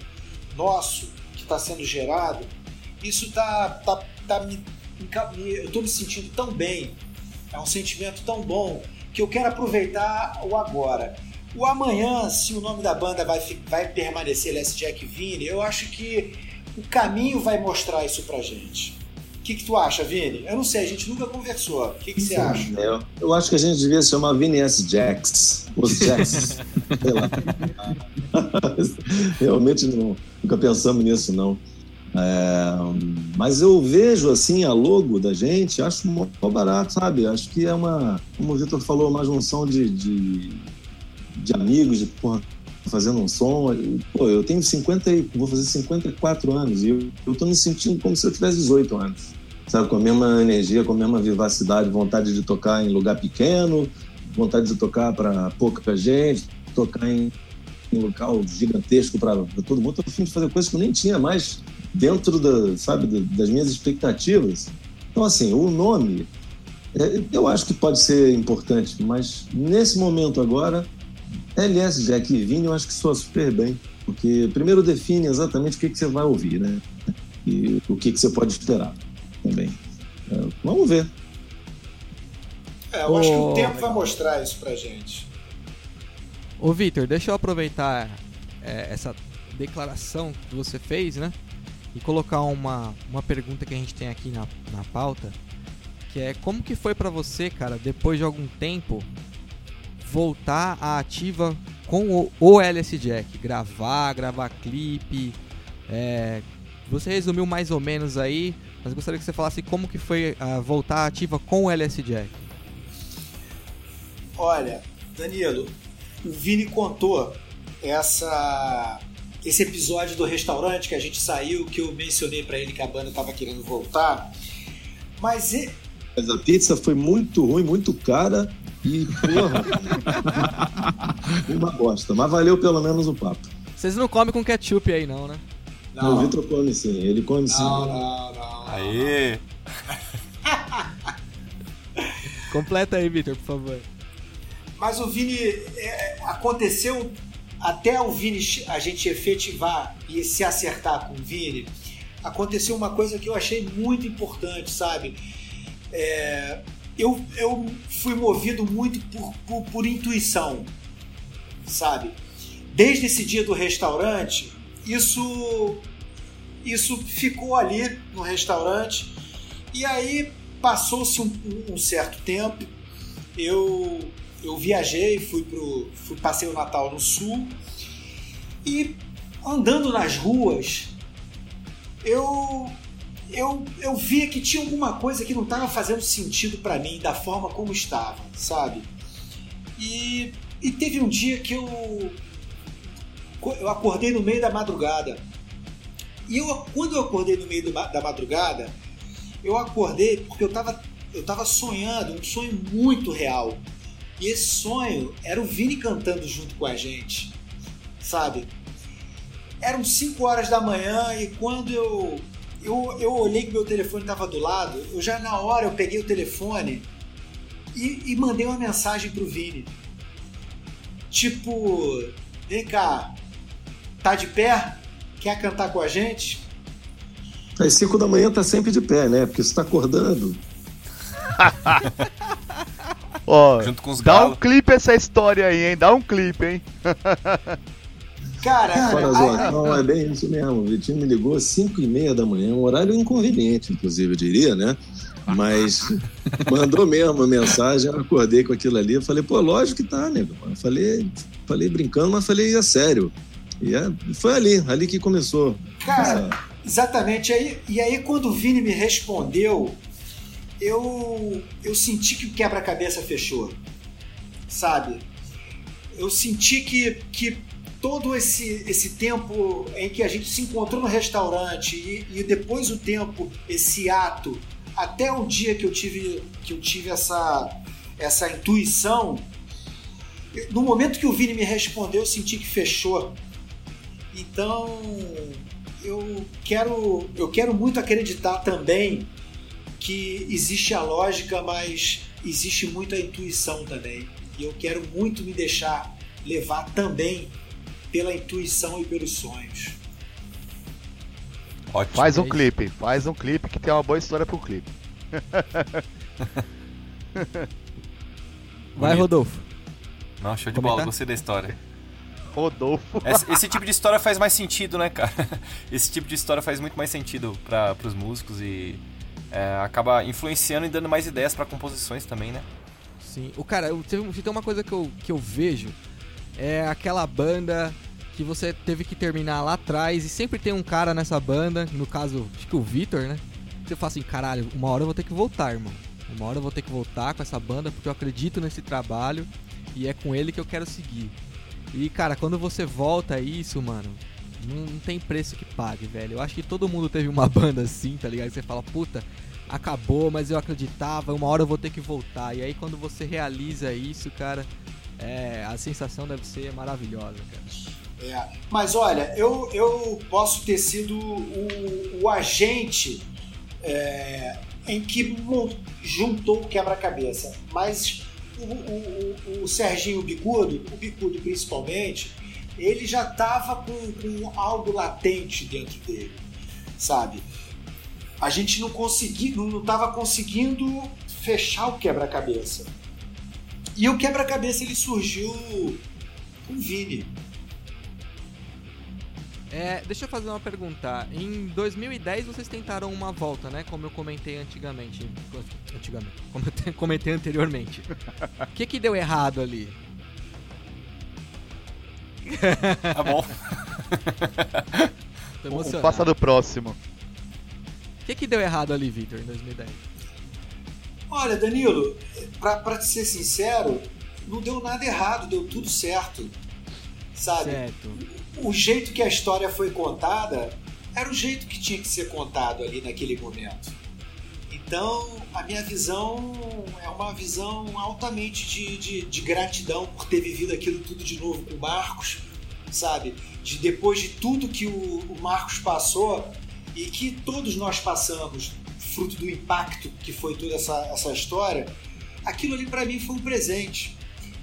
Speaker 5: nosso, que está sendo gerado, isso tá, tá, tá me, eu tô me sentindo tão bem, é um sentimento tão bom que eu quero aproveitar o agora. O amanhã, se o nome da banda vai, vai permanecer Les Jack Vini, eu acho que o caminho vai mostrar isso pra gente. O que, que tu acha, Vini? Eu não sei, a gente nunca conversou. O que, que você acha?
Speaker 3: É, eu, eu acho que a gente devia se chamar Vini S. Jacks. Os Jacks. sei lá. Realmente não, nunca pensamos nisso, não. É, mas eu vejo assim a logo da gente, acho mó barato, sabe? Acho que é uma, como o Vitor falou, uma junção de, de, de amigos, de porra, fazendo um som. Pô, eu tenho 50 e vou fazer 54 anos e eu, eu tô me sentindo como se eu tivesse 18 anos. Sabe, com a mesma energia, com a mesma vivacidade, vontade de tocar em lugar pequeno, vontade de tocar para pouca gente, tocar em, em local gigantesco para todo mundo. Tô a fim de fazer coisas que eu nem tinha mais dentro da, sabe, da- das minhas expectativas. Então, assim, o nome, é, eu acho que pode ser importante, mas nesse momento agora, LS Jack e Vini, eu acho que soa super bem, porque primeiro define exatamente o que, que você vai ouvir, né? E o que, que você pode esperar também. É, vamos ver.
Speaker 5: É, eu acho que o tempo vai mostrar isso pra gente.
Speaker 2: Ô Vitor, deixa eu aproveitar é, essa declaração que você fez, né? E colocar uma, uma pergunta que a gente tem aqui na, na pauta, que é como que foi pra você, cara, depois de algum tempo, voltar à ativa com o, o LS Jack? Gravar, gravar clipe. é, você resumiu mais ou menos aí, mas gostaria que você falasse como que foi ah, voltar ativa com o LS Jack.
Speaker 5: Olha, Danilo, o Vini contou essa esse episódio do restaurante que a gente saiu, que eu mencionei pra ele que a banda tava querendo voltar. Mas e-
Speaker 3: Mas a pizza foi muito ruim, muito cara e, porra, uma bosta. Mas valeu pelo menos o papo.
Speaker 2: Vocês não comem com ketchup aí, não, né?
Speaker 3: Não, o Vitor come sim, ele come sim.
Speaker 5: Não, não, não.
Speaker 4: Aê!
Speaker 2: Completa aí, Vitor, por favor.
Speaker 5: Mas o Vini, é, aconteceu até o Vini, a gente efetivar e se acertar com o Vini, aconteceu uma coisa que eu achei muito importante, sabe? É, eu, eu fui movido muito por, por, por intuição, sabe? Desde esse dia do restaurante, isso isso ficou ali no restaurante. E aí passou-se um, um, certo tempo. Eu eu viajei fui pro fui passei o Natal no Sul. E andando nas ruas eu eu, eu via que tinha alguma coisa que não estava fazendo sentido para mim da forma como estava, sabe? E, e teve um dia que eu eu acordei no meio da madrugada. E eu, quando eu acordei no meio do, da madrugada, eu acordei porque eu estava eu tava sonhando, um sonho muito real. E esse sonho era o Vini cantando junto com a gente, sabe? Eram 5 horas da manhã e quando eu, eu, eu olhei que meu telefone estava do lado, eu já na hora eu peguei o telefone e, e mandei uma mensagem pro Vini. Tipo, vem cá, tá de pé? Quer cantar com a gente?
Speaker 3: Às 5 da manhã tá sempre de pé, né? Porque você tá acordando.
Speaker 6: Ó,
Speaker 4: Junto com os
Speaker 6: dá
Speaker 4: galos.
Speaker 6: um clipe essa história aí, hein? Dá um clipe, hein?
Speaker 5: Cara,
Speaker 3: Zó. Não, é bem isso mesmo. O Vitinho me ligou às 5 e meia da manhã, um horário inconveniente, inclusive, eu diria, né? Mas mandou mesmo a mensagem, eu acordei com aquilo ali. Eu falei, pô, lógico que tá, nego. Eu falei, falei brincando, mas falei a sério. E é, foi ali, ali que começou.
Speaker 5: Cara,
Speaker 3: essa-
Speaker 5: Exatamente. Aí, e aí, quando o Vini me respondeu, eu, eu senti que o quebra-cabeça fechou. Sabe? Eu senti que, que todo esse, esse tempo em que a gente se encontrou no restaurante e, e depois o tempo, esse ato, até o dia que eu tive, que eu tive essa, essa intuição, no momento que o Vini me respondeu, eu senti que fechou. Então, eu quero, eu quero muito acreditar também que existe a lógica, mas existe muita intuição também. E eu quero muito me deixar levar também pela intuição e pelos sonhos.
Speaker 4: Ótimo.
Speaker 6: Faz um clipe, faz um clipe que tem uma boa história pro clipe.
Speaker 2: Vai. Rodolfo.
Speaker 4: Não, show de
Speaker 2: Comentar?
Speaker 4: bola, gostei da história.
Speaker 6: Rodolfo.
Speaker 4: Esse, esse tipo de história faz mais sentido, né, cara? Esse tipo de história faz muito mais sentido para os músicos e é, acaba influenciando e dando mais ideias para composições também, né?
Speaker 2: Sim. O cara, eu- teve- tem uma coisa que eu, que eu vejo, é aquela banda que você teve que terminar lá atrás e sempre tem um cara nessa banda, no caso, acho que o Vitor, né? Você fala assim, caralho, uma hora eu vou ter que voltar, irmão. Uma hora eu vou ter que voltar com essa banda porque eu acredito nesse trabalho e é com ele que eu quero seguir. E, cara, quando você volta a isso, mano, não, não tem preço que pague, velho. Eu acho que todo mundo teve uma banda assim, tá ligado? Você fala, puta, acabou, mas eu acreditava, uma hora eu vou ter que voltar. E aí quando você realiza isso, cara, é, a sensação deve ser maravilhosa, cara.
Speaker 5: É, mas olha, eu, eu posso ter sido o, o agente é, em que juntou o quebra-cabeça. Mas o, o- o- o Serginho Bicudo, o Bicudo principalmente, ele já estava com, com algo latente dentro dele, sabe? A gente não conseguia, não estava conseguindo fechar o quebra-cabeça. E o quebra-cabeça ele surgiu com o Vini.
Speaker 2: É, deixa eu fazer uma pergunta. Em 2010 vocês tentaram uma volta, né? Como eu comentei antigamente. Antigamente. Como eu te- comentei anteriormente. O que que deu errado ali?
Speaker 4: Tá bom.
Speaker 2: Tô
Speaker 6: O
Speaker 2: emocionado.
Speaker 6: passa do próximo.
Speaker 2: O que que deu errado ali, Victor, em 2010?
Speaker 5: Olha, Danilo, pra, pra te ser sincero, não deu nada errado, deu tudo certo. Sabe?
Speaker 2: Certo.
Speaker 5: O jeito que a história foi contada era o jeito que tinha que ser contado ali naquele momento. Então, a minha visão é uma visão altamente de, de, de gratidão por ter vivido aquilo tudo de novo com o Marcos, sabe? De depois de tudo que o, o Marcos passou e que todos nós passamos, fruto do impacto que foi toda essa, essa história, aquilo ali para mim foi um presente.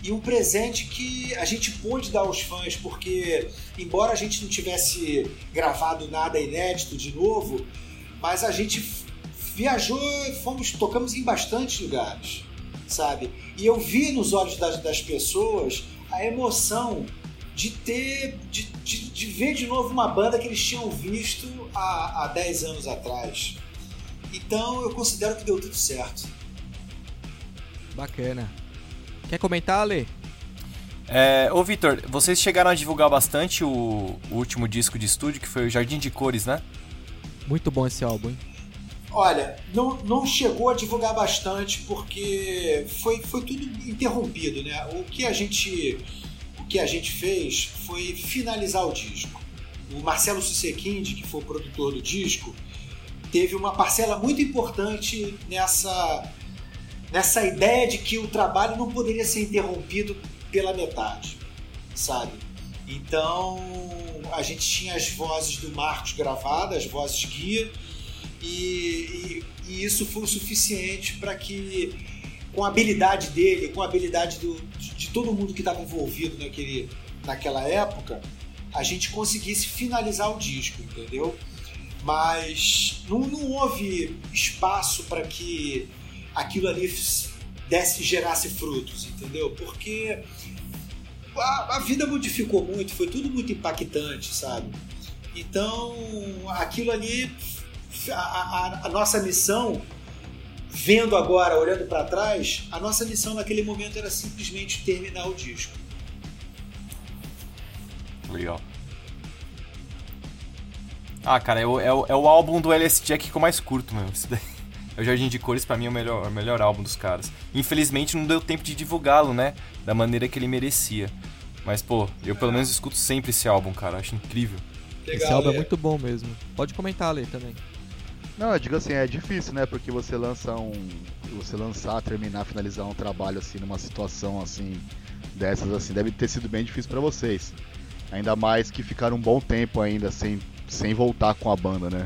Speaker 5: E um presente que a gente pôde dar aos fãs, porque embora a gente não tivesse gravado nada inédito de novo, mas a gente viajou, fomos, tocamos em bastantes lugares, sabe? E eu vi nos olhos das, das pessoas a emoção de ter, de, de, de, ver de novo uma banda que eles tinham visto há, há 10 anos atrás. Então eu considero que deu tudo certo.
Speaker 2: Bacana. Quer comentar, Ale?
Speaker 4: É, ô Vitor, vocês chegaram a divulgar bastante o, o, último disco de estúdio, que foi o Jardim de Cores, né?
Speaker 2: Muito bom esse álbum, hein?
Speaker 5: Olha, não, não chegou a divulgar bastante porque foi, foi tudo interrompido, né? O que a gente o que a gente fez foi finalizar o disco. O Marcelo Susequinde, que foi o produtor do disco, teve uma parcela muito importante nessa nessa ideia de que o trabalho não poderia ser interrompido pela metade, sabe? Então a gente tinha as vozes do Marcos gravadas, as vozes guia, e, e, e isso foi o suficiente para que, com a habilidade dele, com a habilidade do, de todo mundo que estava envolvido naquele, naquela época, a gente conseguisse finalizar o disco, entendeu? Mas não, não houve espaço para que aquilo ali desse gerasse frutos, entendeu? Porque a, a, vida modificou muito, foi tudo muito impactante, sabe? Então aquilo ali, a, a, a nossa missão, vendo agora, olhando para trás, a nossa missão naquele momento era simplesmente terminar o disco.
Speaker 4: Legal. Ah, cara, é o, é o, é o álbum do LS Jack que eu mais curto, meu. Isso daí. É o Jardim de Cores, para mim, é o melhor, o melhor álbum dos caras. Infelizmente, não deu tempo de divulgá-lo, né? Da maneira que ele merecia. Mas, pô, eu pelo menos escuto sempre esse álbum, cara. Acho incrível.
Speaker 2: Legal, esse álbum é muito bom mesmo. Pode comentar, Lê, também.
Speaker 6: Não, eu digo assim, é difícil, né? Porque você lança um. Você lançar, terminar, finalizar um trabalho assim, numa situação assim, dessas assim, deve ter sido bem difícil para vocês. Ainda mais que ficaram um bom tempo ainda sem, sem voltar com a banda, né?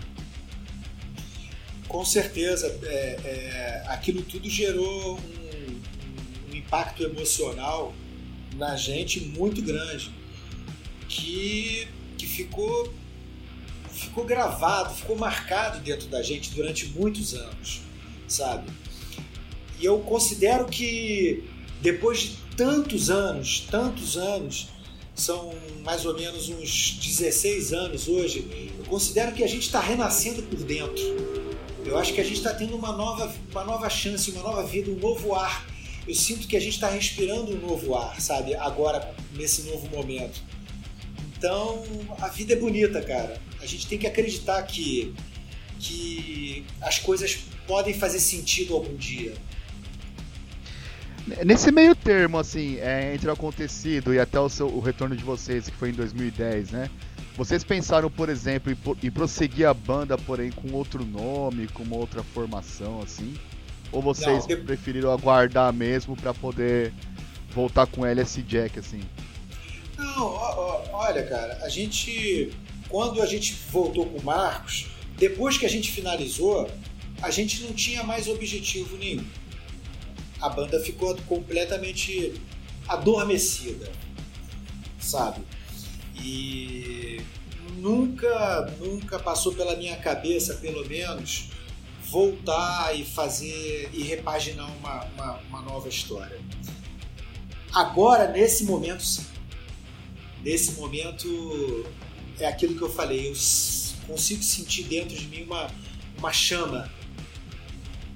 Speaker 5: Com certeza, é, é, aquilo tudo gerou um, um, impacto emocional na gente muito grande, que, que ficou, ficou gravado, ficou marcado dentro da gente durante muitos anos, sabe? E eu considero que depois de tantos anos, tantos anos, são mais ou menos uns 16 anos hoje, eu considero que a gente está renascendo por dentro eu acho que a gente está tendo uma nova, uma nova chance, uma nova vida, um novo ar. Eu sinto que a gente está respirando um novo ar, sabe? Agora, nesse novo momento. Então, a vida é bonita, cara. A gente tem que acreditar que, que as coisas podem fazer sentido algum dia.
Speaker 6: Nesse meio termo, assim, é, entre o acontecido e até o, seu, o retorno de vocês, que foi em 2010, né? Vocês pensaram, por exemplo, em, prosseguir a banda, porém com outro nome, com uma outra formação, assim? Ou vocês Não, eu... preferiram aguardar mesmo para poder voltar com LS Jack, assim?
Speaker 5: Não, olha, cara, a gente. Quando a gente voltou com o Marcos, depois que a gente finalizou, a gente não tinha mais objetivo nenhum. A banda ficou completamente adormecida, sabe? E nunca, nunca passou pela minha cabeça, pelo menos, voltar e fazer e repaginar uma, uma, uma nova história. Agora, nesse momento, sim. Nesse momento, é aquilo que eu falei, eu consigo sentir dentro de mim uma, uma chama.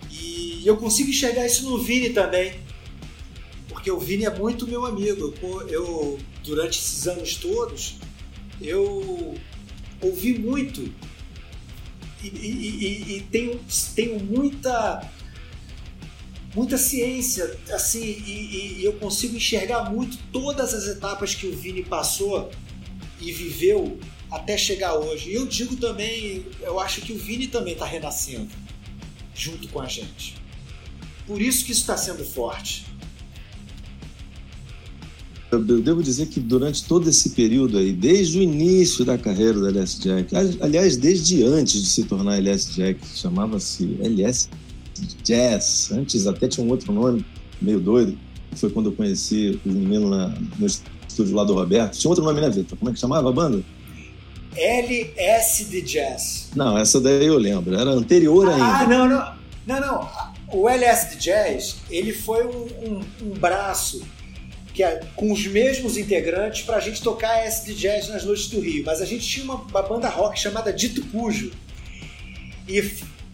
Speaker 5: E eu consigo enxergar isso no Vini também. Porque o Vini é muito meu amigo. Eu, durante esses anos todos, eu ouvi muito e, e, e, tenho, tenho muita muita ciência assim e, e, eu consigo enxergar muito todas as etapas que o Vini passou e viveu até chegar hoje. E eu digo também, eu acho que o Vini também está renascendo junto com a gente. Por isso que isso está sendo forte.
Speaker 3: Eu devo dizer que durante todo esse período aí, desde o início da carreira do LS Jack, aliás, desde antes de se tornar LS Jack, chamava-se LS Jazz, antes até tinha um outro nome, meio doido, foi quando eu conheci os meninos na, no estúdio lá do Roberto. Tinha outro nome, né, Vitor? Como é que chamava a banda?
Speaker 5: LS Jazz.
Speaker 3: Não, essa daí eu lembro, era anterior
Speaker 5: ah,
Speaker 3: ainda.
Speaker 5: Ah, não, não. Não, não. O LS Jazz, ele foi um, um, um braço que é, com os mesmos integrantes para a gente tocar SD Jazz nas noites do Rio. Mas a gente tinha uma, uma banda rock chamada Dito Cujo. E,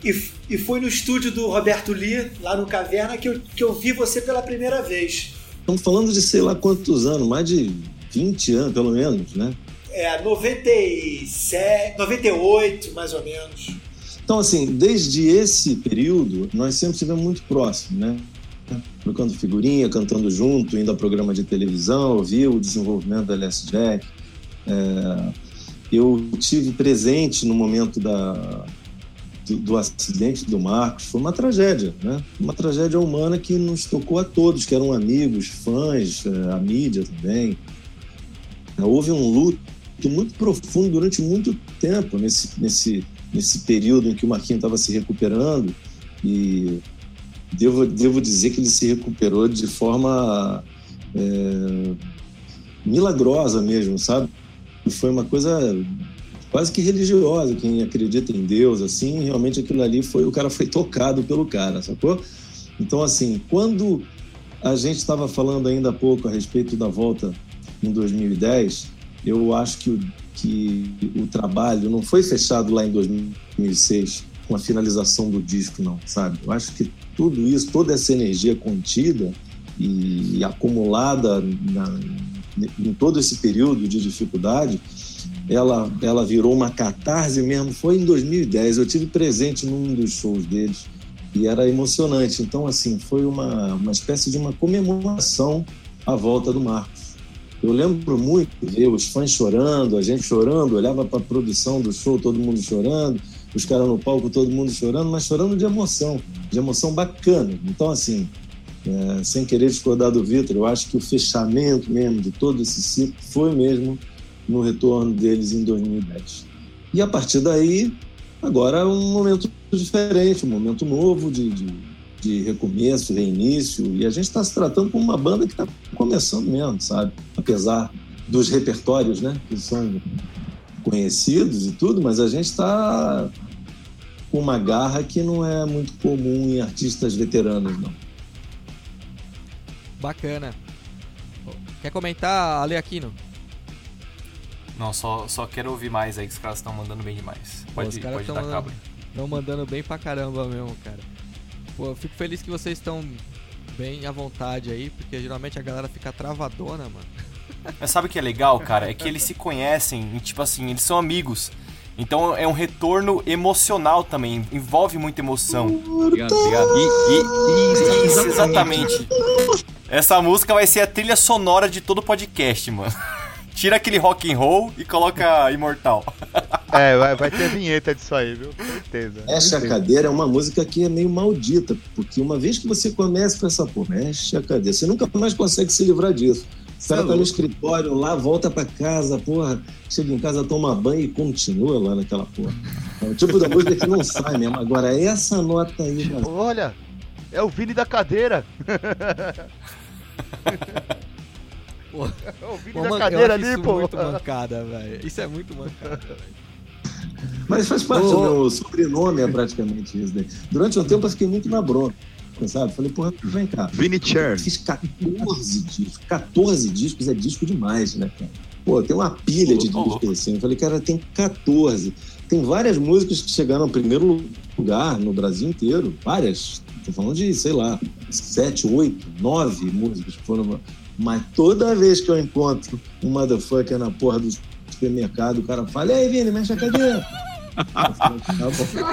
Speaker 5: e, e foi no estúdio do Roberto Lee, lá no Caverna, que eu, que eu vi você pela primeira vez.
Speaker 3: Estamos falando de sei lá quantos anos, mais de 20 anos pelo menos, né?
Speaker 5: É, 97, 98 mais ou menos.
Speaker 3: Então, assim, desde esse período, nós sempre estivemos muito próximos, né? Trocando figurinha, cantando junto, indo a programa de televisão, vi o desenvolvimento da LS Jack. É, eu tive presente no momento da, do, do, acidente do Marcos. Foi uma tragédia, né? Uma tragédia humana que nos tocou a todos, que eram amigos, fãs, é, a mídia também. Houve um luto muito profundo durante muito tempo nesse, nesse, nesse período em que o Marquinhos estava se recuperando e devo, devo dizer que ele se recuperou de forma é, milagrosa mesmo, sabe? Foi uma coisa quase que religiosa, quem acredita em Deus, assim, realmente aquilo ali foi, o cara foi tocado pelo cara, sacou? Então, assim, quando a gente estava falando ainda há pouco a respeito da volta em 2010, eu acho que o, que o trabalho não foi fechado lá em 2006 com a finalização do disco, não, sabe? Eu acho que tudo isso, toda essa energia contida e, acumulada na, em todo esse período de dificuldade, ela, ela virou uma catarse mesmo. Foi em 2010, eu tive presente num dos shows deles e era emocionante. Então, assim, foi uma, uma espécie de uma comemoração à volta do Marcos. Eu lembro muito ver os fãs chorando, a gente chorando, olhava para a produção do show, todo mundo chorando os caras no palco, todo mundo chorando, mas chorando de emoção, de emoção bacana. Então, assim, é, sem querer discordar do Vitor, eu acho que o fechamento mesmo de todo esse ciclo foi mesmo no retorno deles em 2010. E a partir daí, agora é um momento diferente, um momento novo de, de, de recomeço, reinício, e a gente está se tratando como uma banda que está começando mesmo, sabe? Apesar dos repertórios, né, que são conhecidos e tudo, mas a gente está com uma garra que não é muito comum em artistas veteranos, não.
Speaker 2: Bacana. Quer comentar, Ale Aquino?
Speaker 4: Não, só, só quero ouvir mais aí, que os caras estão mandando bem demais. Pode, Pô, pode dar mandando, cabo
Speaker 2: Estão mandando bem pra caramba mesmo, cara. Pô, eu fico feliz que vocês estão bem à vontade aí, porque geralmente a galera fica travadona, mano.
Speaker 4: Mas sabe o que é legal, cara? É que eles se conhecem e, tipo assim, eles são amigos. Então é um retorno emocional também, envolve muita emoção. Obrigado, obrigado. E, e, isso, exatamente. Essa música vai ser a trilha sonora de todo o podcast, mano. Tira aquele rock and roll e coloca Imortal.
Speaker 6: É, vai, vai ter vinheta disso aí, viu? Com certeza.
Speaker 3: Mexe a cadeira é uma música que é meio maldita, porque uma vez que você começa com essa porra, mexe a cadeira, você nunca mais consegue se livrar disso. O cara tá no escritório lá, volta pra casa, porra, chega em casa, toma banho e continua lá naquela porra. É o tipo da música que não sai mesmo. Agora, essa nota aí. Mas...
Speaker 6: Olha, é o Vini da cadeira.
Speaker 2: Pô, é o Vini da cadeira ali, isso pô. muito mancada, velho. Isso é muito mancada, velho.
Speaker 3: Mas faz parte oh. do meu sobrenome, é praticamente isso daí. Durante um tempo eu fiquei muito na bronca sabe? Falei, porra, vem cá.
Speaker 6: Vinny Chair.
Speaker 3: Fiz 14 discos. 14 discos é disco demais, né, cara? Pô, tem uma pilha de discos assim. Eu falei, cara, tem 14. Tem várias músicas que chegaram ao primeiro lugar no Brasil inteiro. Várias. Tô falando de, sei lá, 7, 8, 9 músicas que foram. Mas toda vez que eu encontro um motherfucker na porra do supermercado, o cara fala, e aí, Vini, mexe a cadeira.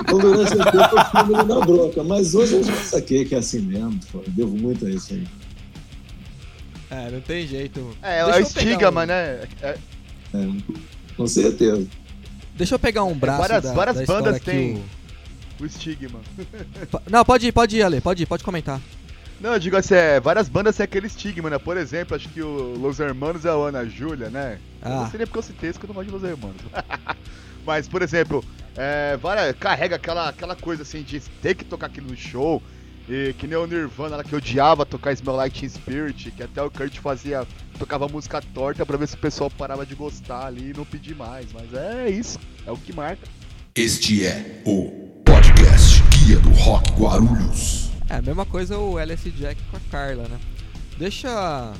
Speaker 3: Então, durante esse tempo, eu fui me dar bronca. Mas hoje eu já saquei que é assim mesmo. Pô. Eu devo muito a isso aí.
Speaker 2: É, não tem jeito.
Speaker 6: É, é estigma, um... né? É...
Speaker 3: É, com certeza.
Speaker 2: Deixa eu pegar um braço
Speaker 6: várias,
Speaker 2: da,
Speaker 6: várias
Speaker 2: da
Speaker 6: bandas têm o... o... estigma.
Speaker 2: Não, pode ir, pode ir, Ale. Pode ir, pode comentar.
Speaker 6: Não, eu digo assim, é, várias bandas têm aquele estigma, né? Por exemplo, acho que o Los Hermanos é a Ana Júlia, né?
Speaker 2: Ah.
Speaker 6: Não nem porque eu citei isso que eu não gosto de Los Hermanos. Mas, por exemplo, é, várias, carrega aquela, aquela coisa assim de ter que tocar aquilo no show. E que nem o Nirvana, que odiava tocar Smell Like Teen Spirit, que até o Kurt fazia, tocava música torta pra ver se o pessoal parava de gostar ali e não pedir mais. Mas é isso, é o que marca.
Speaker 1: Este é o podcast Guia do Rock Guarulhos.
Speaker 2: É a mesma coisa o LS Jack com a Carla, né? Deixa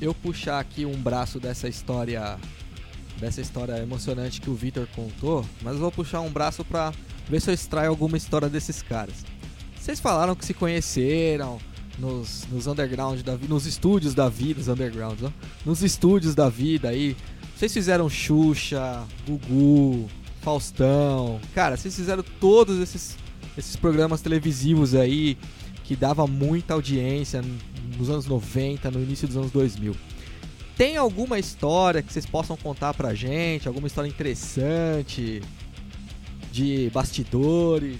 Speaker 2: eu puxar aqui um braço dessa história dessa história emocionante que o Victor contou, mas vou puxar um braço pra ver se eu extraio alguma história desses caras. Vocês falaram que se conheceram nos, nos underground da nos estúdios da vida, nos undergrounds, ó, nos estúdios da vida aí. Vocês fizeram Xuxa, Gugu, Faustão. Cara, vocês fizeram todos esses, esses programas televisivos aí que dava muita audiência nos anos 90, no início dos anos 2000. Tem alguma história que vocês possam contar pra gente? Alguma história interessante? De bastidores?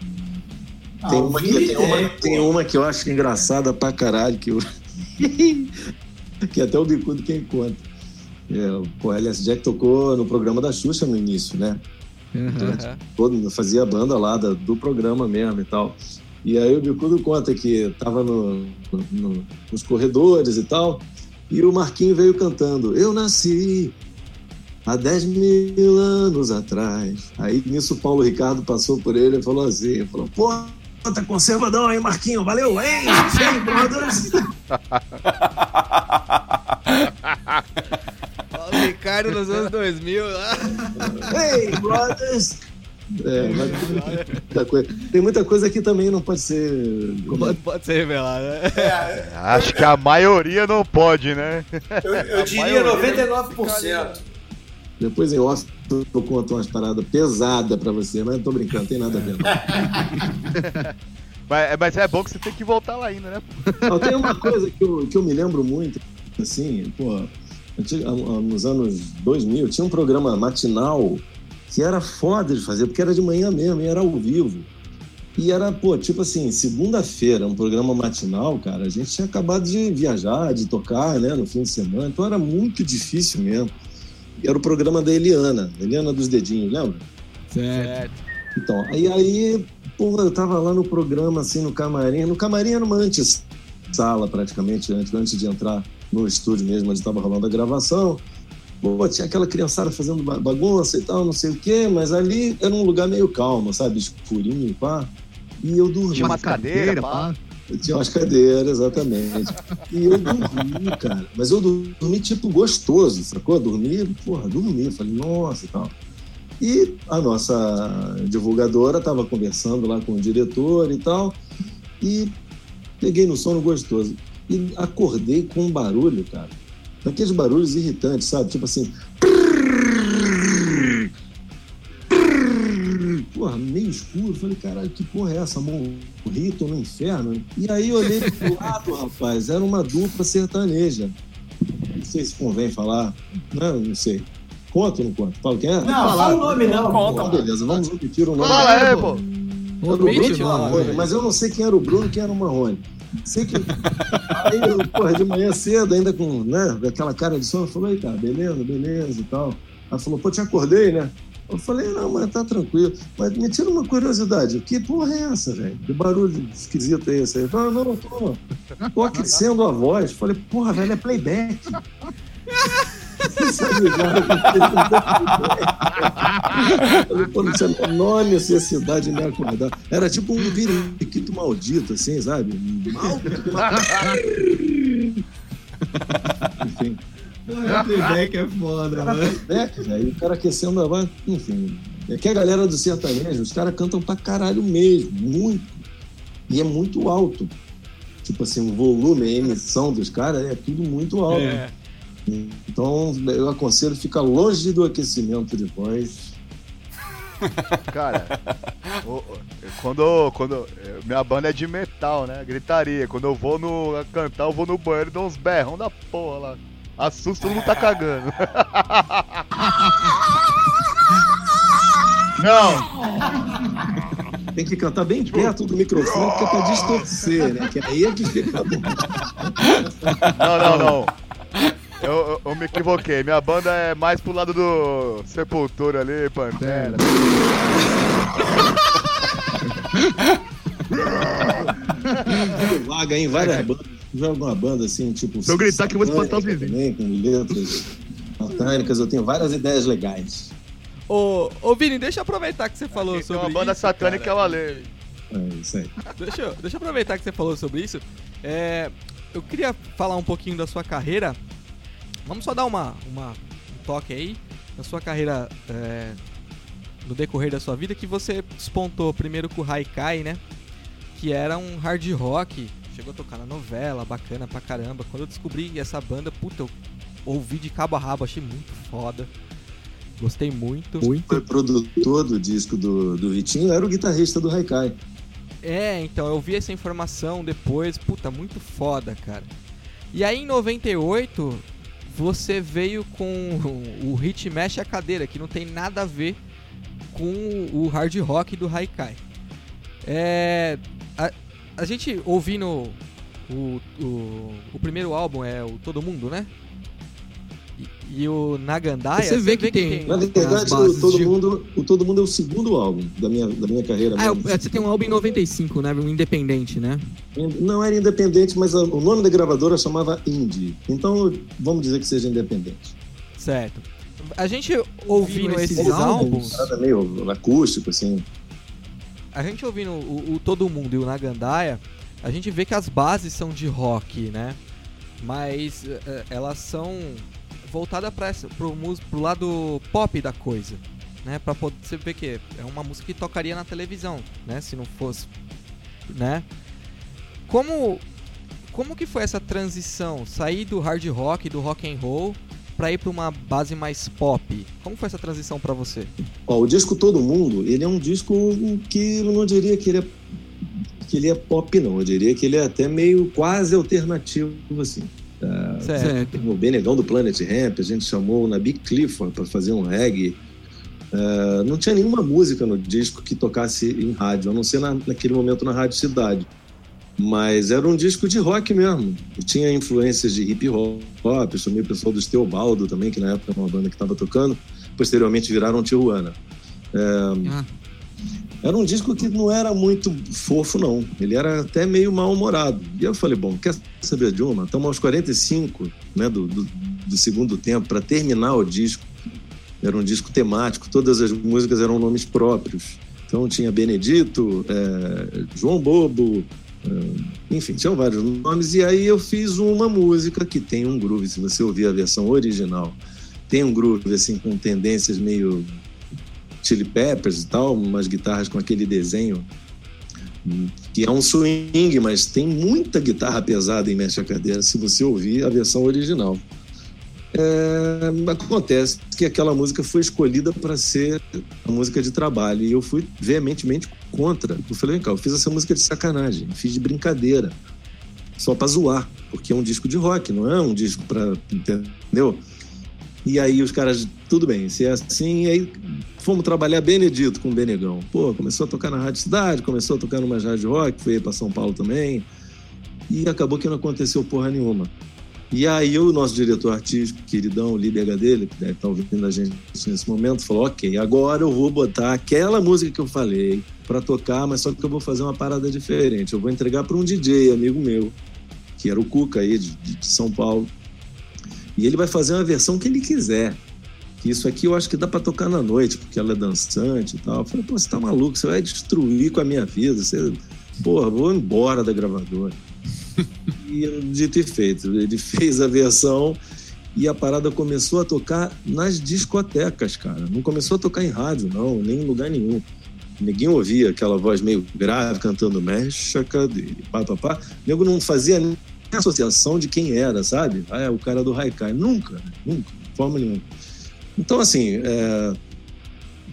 Speaker 3: Tem
Speaker 5: Ah,
Speaker 3: uma,
Speaker 5: o
Speaker 3: que, tem, uma,
Speaker 5: tem,
Speaker 3: tem uma que eu acho engraçada pra caralho, que, eu... que até o bicudo quem conta. É, o LS Jack tocou no programa da Xuxa no início, né?
Speaker 2: Aham.
Speaker 3: Todo, fazia a banda lá da- do programa mesmo e tal. E aí o Bicudo conta que tava no, no- nos corredores e tal, e o Marquinho veio cantando, eu nasci há 10 mil anos atrás. Aí nisso o Paulo Ricardo passou por ele e falou assim, falou, pô, tá conservadão, hein, Marquinho? Valeu, hein? Hein, brothers?
Speaker 2: O Ricardo nos anos 2000 lá.
Speaker 3: Hey, brothers! É, mas tem muita coisa- tem muita coisa que também não pode ser.
Speaker 2: Pode, pode ser revelado, né?
Speaker 5: É,
Speaker 6: Acho que a maioria não pode, né?
Speaker 5: eu, eu diria
Speaker 6: maioria
Speaker 5: 99%.
Speaker 3: Depois em off eu conto umas paradas pesadas pra você, mas não tô brincando, tem nada a ver.
Speaker 6: Mas, mas é bom que você tem que voltar lá ainda, né?
Speaker 3: Não, tem uma coisa que eu, que eu me lembro muito, assim, pô, nos anos 2000, tinha um programa matinal que era foda de fazer, porque era de manhã mesmo, e era ao vivo. E era, pô, tipo assim, segunda-feira, um programa matinal, cara, a gente tinha acabado de viajar, de tocar, né, no fim de semana, então era muito difícil mesmo. Era o programa da Eliana, Eliana dos Dedinhos, lembra?
Speaker 2: Certo.
Speaker 3: Então, aí, aí pô, eu tava lá no programa, assim, no camarim. No camarim era uma antessala, praticamente, antes, antes de entrar no estúdio mesmo, onde estava rolando a gravação. Pô, tinha aquela criançada fazendo ba- bagunça e tal, não sei o quê, mas ali era um lugar meio calmo, sabe? Escurinho, pá. E eu dormi.
Speaker 6: Tinha uma cadeira, pá.
Speaker 3: Tinha umas cadeiras, exatamente. E eu dormi, cara. Mas eu dormi, tipo, gostoso, sacou? Dormi, porra, dormi. Falei, nossa e tal. E a nossa divulgadora estava conversando lá com o diretor e tal. E peguei no sono gostoso. E acordei com um barulho, cara. Daqueles barulhos irritantes, sabe? Tipo assim. Porra, meio escuro. Falei, caralho, que porra é essa? Morri, tô no inferno. E aí eu olhei pro lado, rapaz, era uma dupla sertaneja. Não sei se convém falar. Não, não sei. Conta ou não conta? Fala quem é?
Speaker 5: Não, fala o nome não.
Speaker 4: Conta,
Speaker 3: Então, beleza, vamos repetir o nome.
Speaker 6: Fala, é, pô.
Speaker 3: Era o Bruno. Marrone, mas eu não sei quem era o Bruno e quem era o Marrone. Sei que. Aí, eu, porra, de manhã cedo, ainda com né, aquela cara de sono, falou: cara, beleza, beleza e tal. Ela falou: pô, te acordei, né? Eu falei: não, mas tá tranquilo. Mas me tira uma curiosidade: que porra é essa, velho? Que barulho esquisito é esse aí? Falei: não, tô, tô aquecendo a voz. Eu falei: porra, velho, é playback. Sabe, já, eu pô, não tinha a menor necessidade de me acordar. Era tipo um periquito maldito, assim, sabe? Maldito. Enfim.
Speaker 2: Playback é foda,
Speaker 3: Era playback, velho. O cara aquecendo a voz. Enfim. É que a galera do sertanejo, os caras cantam pra caralho mesmo, muito. E é muito alto. Tipo assim, o volume, a emissão dos caras é tudo muito alto.
Speaker 2: É.
Speaker 3: Então, eu aconselho ficar longe do aquecimento de voz.
Speaker 6: Cara, quando, quando. Minha banda é de metal, né? Gritaria. Quando eu vou no cantar, eu vou no banheiro e dou uns berrão da porra lá. Assusta, todo mundo tá cagando. Não!
Speaker 3: Tem que cantar bem perto do microfone, que é pra distorcer, né? Que aí é que fica bom.
Speaker 6: Não, não, não. Eu, eu, me equivoquei. Minha banda é mais pro lado do Sepultura ali, Pantera.
Speaker 3: Vaga em várias bandas. Joga uma banda assim, tipo.
Speaker 6: Se eu gritar que eu vou espantar os vizinhos.
Speaker 3: também, Com letras satânicas, eu tenho várias ideias legais.
Speaker 2: Ô, ô Vini, deixa eu aproveitar que você falou
Speaker 6: Tem
Speaker 2: sobre
Speaker 6: uma banda
Speaker 2: isso,
Speaker 6: satânica é
Speaker 2: cara.
Speaker 6: o Ale.
Speaker 3: É isso aí.
Speaker 2: Deixa, eu- deixa eu aproveitar que você falou sobre isso. É, eu queria falar um pouquinho da sua carreira. Vamos só dar uma, uma- um toque aí na sua carreira é, no decorrer da sua vida que você despontou primeiro com o Haikai, né? Que era um hard rock. Chegou a tocar na novela, bacana pra caramba. Quando eu descobri essa banda, puta, eu ouvi de cabo a rabo, achei muito foda. Gostei muito.
Speaker 3: Foi produtor do disco do, do Vitinho, era o guitarrista do Haikai.
Speaker 2: É, então, eu vi essa informação depois, puta, muito foda, cara. E aí em 98, você veio com o Hit Mexe a Cadeira, que não tem nada a ver com o hard rock do Haikai. É, a, a gente ouvindo o, o, o primeiro álbum é o Todo Mundo, né? E, o Nagandaia,
Speaker 7: Você vê que tem-
Speaker 3: Na
Speaker 7: As
Speaker 3: verdade,
Speaker 7: bases
Speaker 3: o todo,
Speaker 7: de-
Speaker 3: mundo, o todo Mundo é o segundo álbum da minha, da minha carreira.
Speaker 7: Ah,
Speaker 3: mesmo.
Speaker 7: é, você tem um álbum em 95, né? Um independente, né?
Speaker 3: Não era independente, mas a- o nome da gravadora chamava Indie. Então, vamos dizer que seja independente.
Speaker 2: certo. A gente ouvindo esses,
Speaker 7: esses
Speaker 2: álbuns,
Speaker 3: Nada meio acústico, assim.
Speaker 2: a gente ouvindo o, o Todo Mundo e o Nagandaia, a gente vê que as bases são de rock, né? Mas eh, elas são voltadas para pro, pro lado pop da coisa, né? Para poder você ver que é uma música que tocaria na televisão, né? Se não fosse, né? Como como que foi essa transição, sair do hard rock, do rock and roll para ir para uma base mais pop? Como foi essa transição para você?
Speaker 3: Ó, o disco Todo Mundo, ele é um disco que eu não diria que ele é, que ele é pop, não. Eu diria que ele é até meio quase alternativo, assim.
Speaker 2: Certo.
Speaker 7: Certo.
Speaker 3: O Benegão do Planet Ramp, a gente chamou o Nabi Clifford para fazer um reggae. Ah, não tinha nenhuma música no disco que tocasse em rádio, a não ser na- naquele momento na Rádio Cidade. Mas era um disco de rock mesmo. E tinha influências de hip hop, eu chamei o pessoal do Steobaldo também, que na época era uma banda que estava tocando. Posteriormente viraram Tijuana.
Speaker 7: Ah,
Speaker 3: Era um disco que não era muito fofo, não. Ele era até meio mal-humorado. E eu falei, bom, quer saber de uma? Estamos aos 45 né, do, do, do segundo tempo para terminar o disco. Era um disco temático, todas as músicas eram nomes próprios. Então tinha Benedito, eh, João Bobo, eh, enfim, tinham vários nomes. E aí eu fiz uma música que tem um groove, se você ouvir a versão original, tem um groove assim com tendências meio Chili Peppers e tal, umas guitarras com aquele desenho hum, que é um swing, mas tem muita guitarra pesada em Mexe a Cadeira, se você ouvir a versão original. É, acontece que aquela música foi escolhida para ser a música de trabalho e eu fui veementemente contra. Eu falei, vem cá, eu fiz essa música de sacanagem, fiz de brincadeira, só para zoar, porque é um disco de rock, não é um disco para. Entendeu? E aí os caras, tudo bem, se é assim, e aí fomos trabalhar Benedito com o Benegão. Pô, começou a tocar na Rádio Cidade, começou a tocar numa rádio rock, foi para São Paulo também. E acabou que não aconteceu porra nenhuma. E aí o nosso diretor artístico, queridão, o Líder dele, que deve estar ouvindo a gente nesse momento, falou: ok, agora eu vou botar aquela música que eu falei para tocar, mas só que eu vou fazer uma parada diferente. Eu vou entregar para um DJ, amigo meu, que era o Cuca aí, de, de São Paulo. E ele vai fazer uma versão que ele quiser. Que isso aqui eu acho que dá para tocar na noite, porque ela é dançante e tal. Eu falei, pô, você tá maluco, você vai destruir com a minha vida. Você, porra, vou embora da gravadora. e dito e feito, ele fez a versão e a parada começou a tocar nas discotecas, cara. Não começou a tocar em rádio, não, nem em lugar nenhum. Ninguém ouvia aquela voz meio grave cantando mexe a cadeira, pá, pá, pá. O nego não fazia associação de quem era, sabe? Ah, é o cara do Haikai. Nunca, nunca, de forma nenhuma. Então, assim, é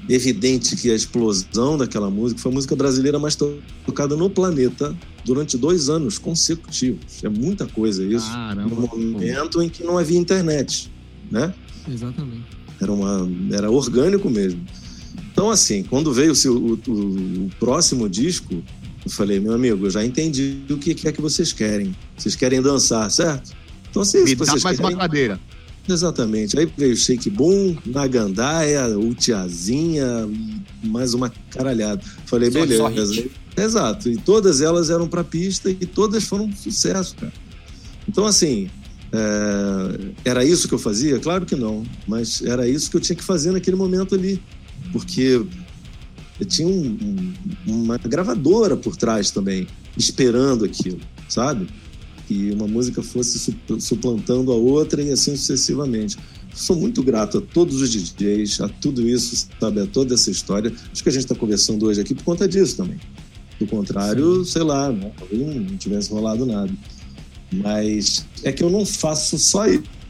Speaker 3: evidente que a explosão daquela música foi a música brasileira mais to- tocada no planeta durante dois anos consecutivos. É muita coisa isso.
Speaker 7: caramba.
Speaker 3: No momento em que não havia internet, né?
Speaker 7: Exatamente.
Speaker 3: Era, uma, era orgânico mesmo. Então, assim, quando veio o- o- o próximo disco, eu falei, meu amigo, eu já entendi o que é que vocês querem. Vocês querem dançar, certo? Então, se
Speaker 6: Me
Speaker 3: vocês
Speaker 6: mais uma
Speaker 3: querem,
Speaker 6: cadeira.
Speaker 3: Exatamente. Aí veio Shake Boom, Nagandaia, o Tiazinha, e mais uma caralhada. Falei,
Speaker 4: Só-
Speaker 3: beleza.
Speaker 4: só.
Speaker 3: Exato. E todas elas eram pra pista e todas foram um sucesso, cara. Então, assim, é, era isso que eu fazia? Claro que não. Mas era isso que eu tinha que fazer naquele momento ali. Porque eu tinha um- um- uma gravadora por trás também, esperando aquilo, sabe? Que uma música fosse sup- suplantando a outra e assim sucessivamente. Sou muito grato a todos os DJs, a tudo isso, sabe? A toda essa história. Acho que a gente está conversando hoje aqui por conta disso também. Do contrário, sei lá, né? talvez não tivesse rolado nada. Mas é que eu não faço só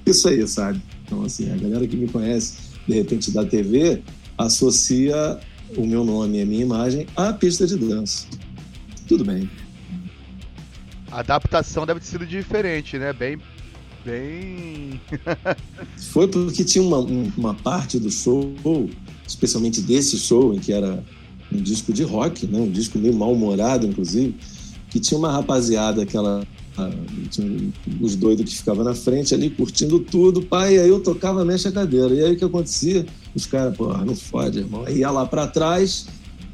Speaker 3: isso aí, sabe? Então, assim, a galera que me conhece, de repente, da TV, associa o meu nome e a minha imagem à pista de dança. Tudo bem.
Speaker 6: A adaptação deve ter sido diferente, né? Bem. Bem.
Speaker 3: Foi porque tinha uma, um- uma parte do show, especialmente desse show, em que era um disco de rock, né? um disco meio mal-humorado, inclusive, que tinha uma rapaziada, aquela. ah, tinha os doidos que ficavam na frente ali, curtindo tudo, pai, aí eu tocava mexa cadeira. E aí o que acontecia? Os caras, porra, não fode, irmão. Aí ia lá pra trás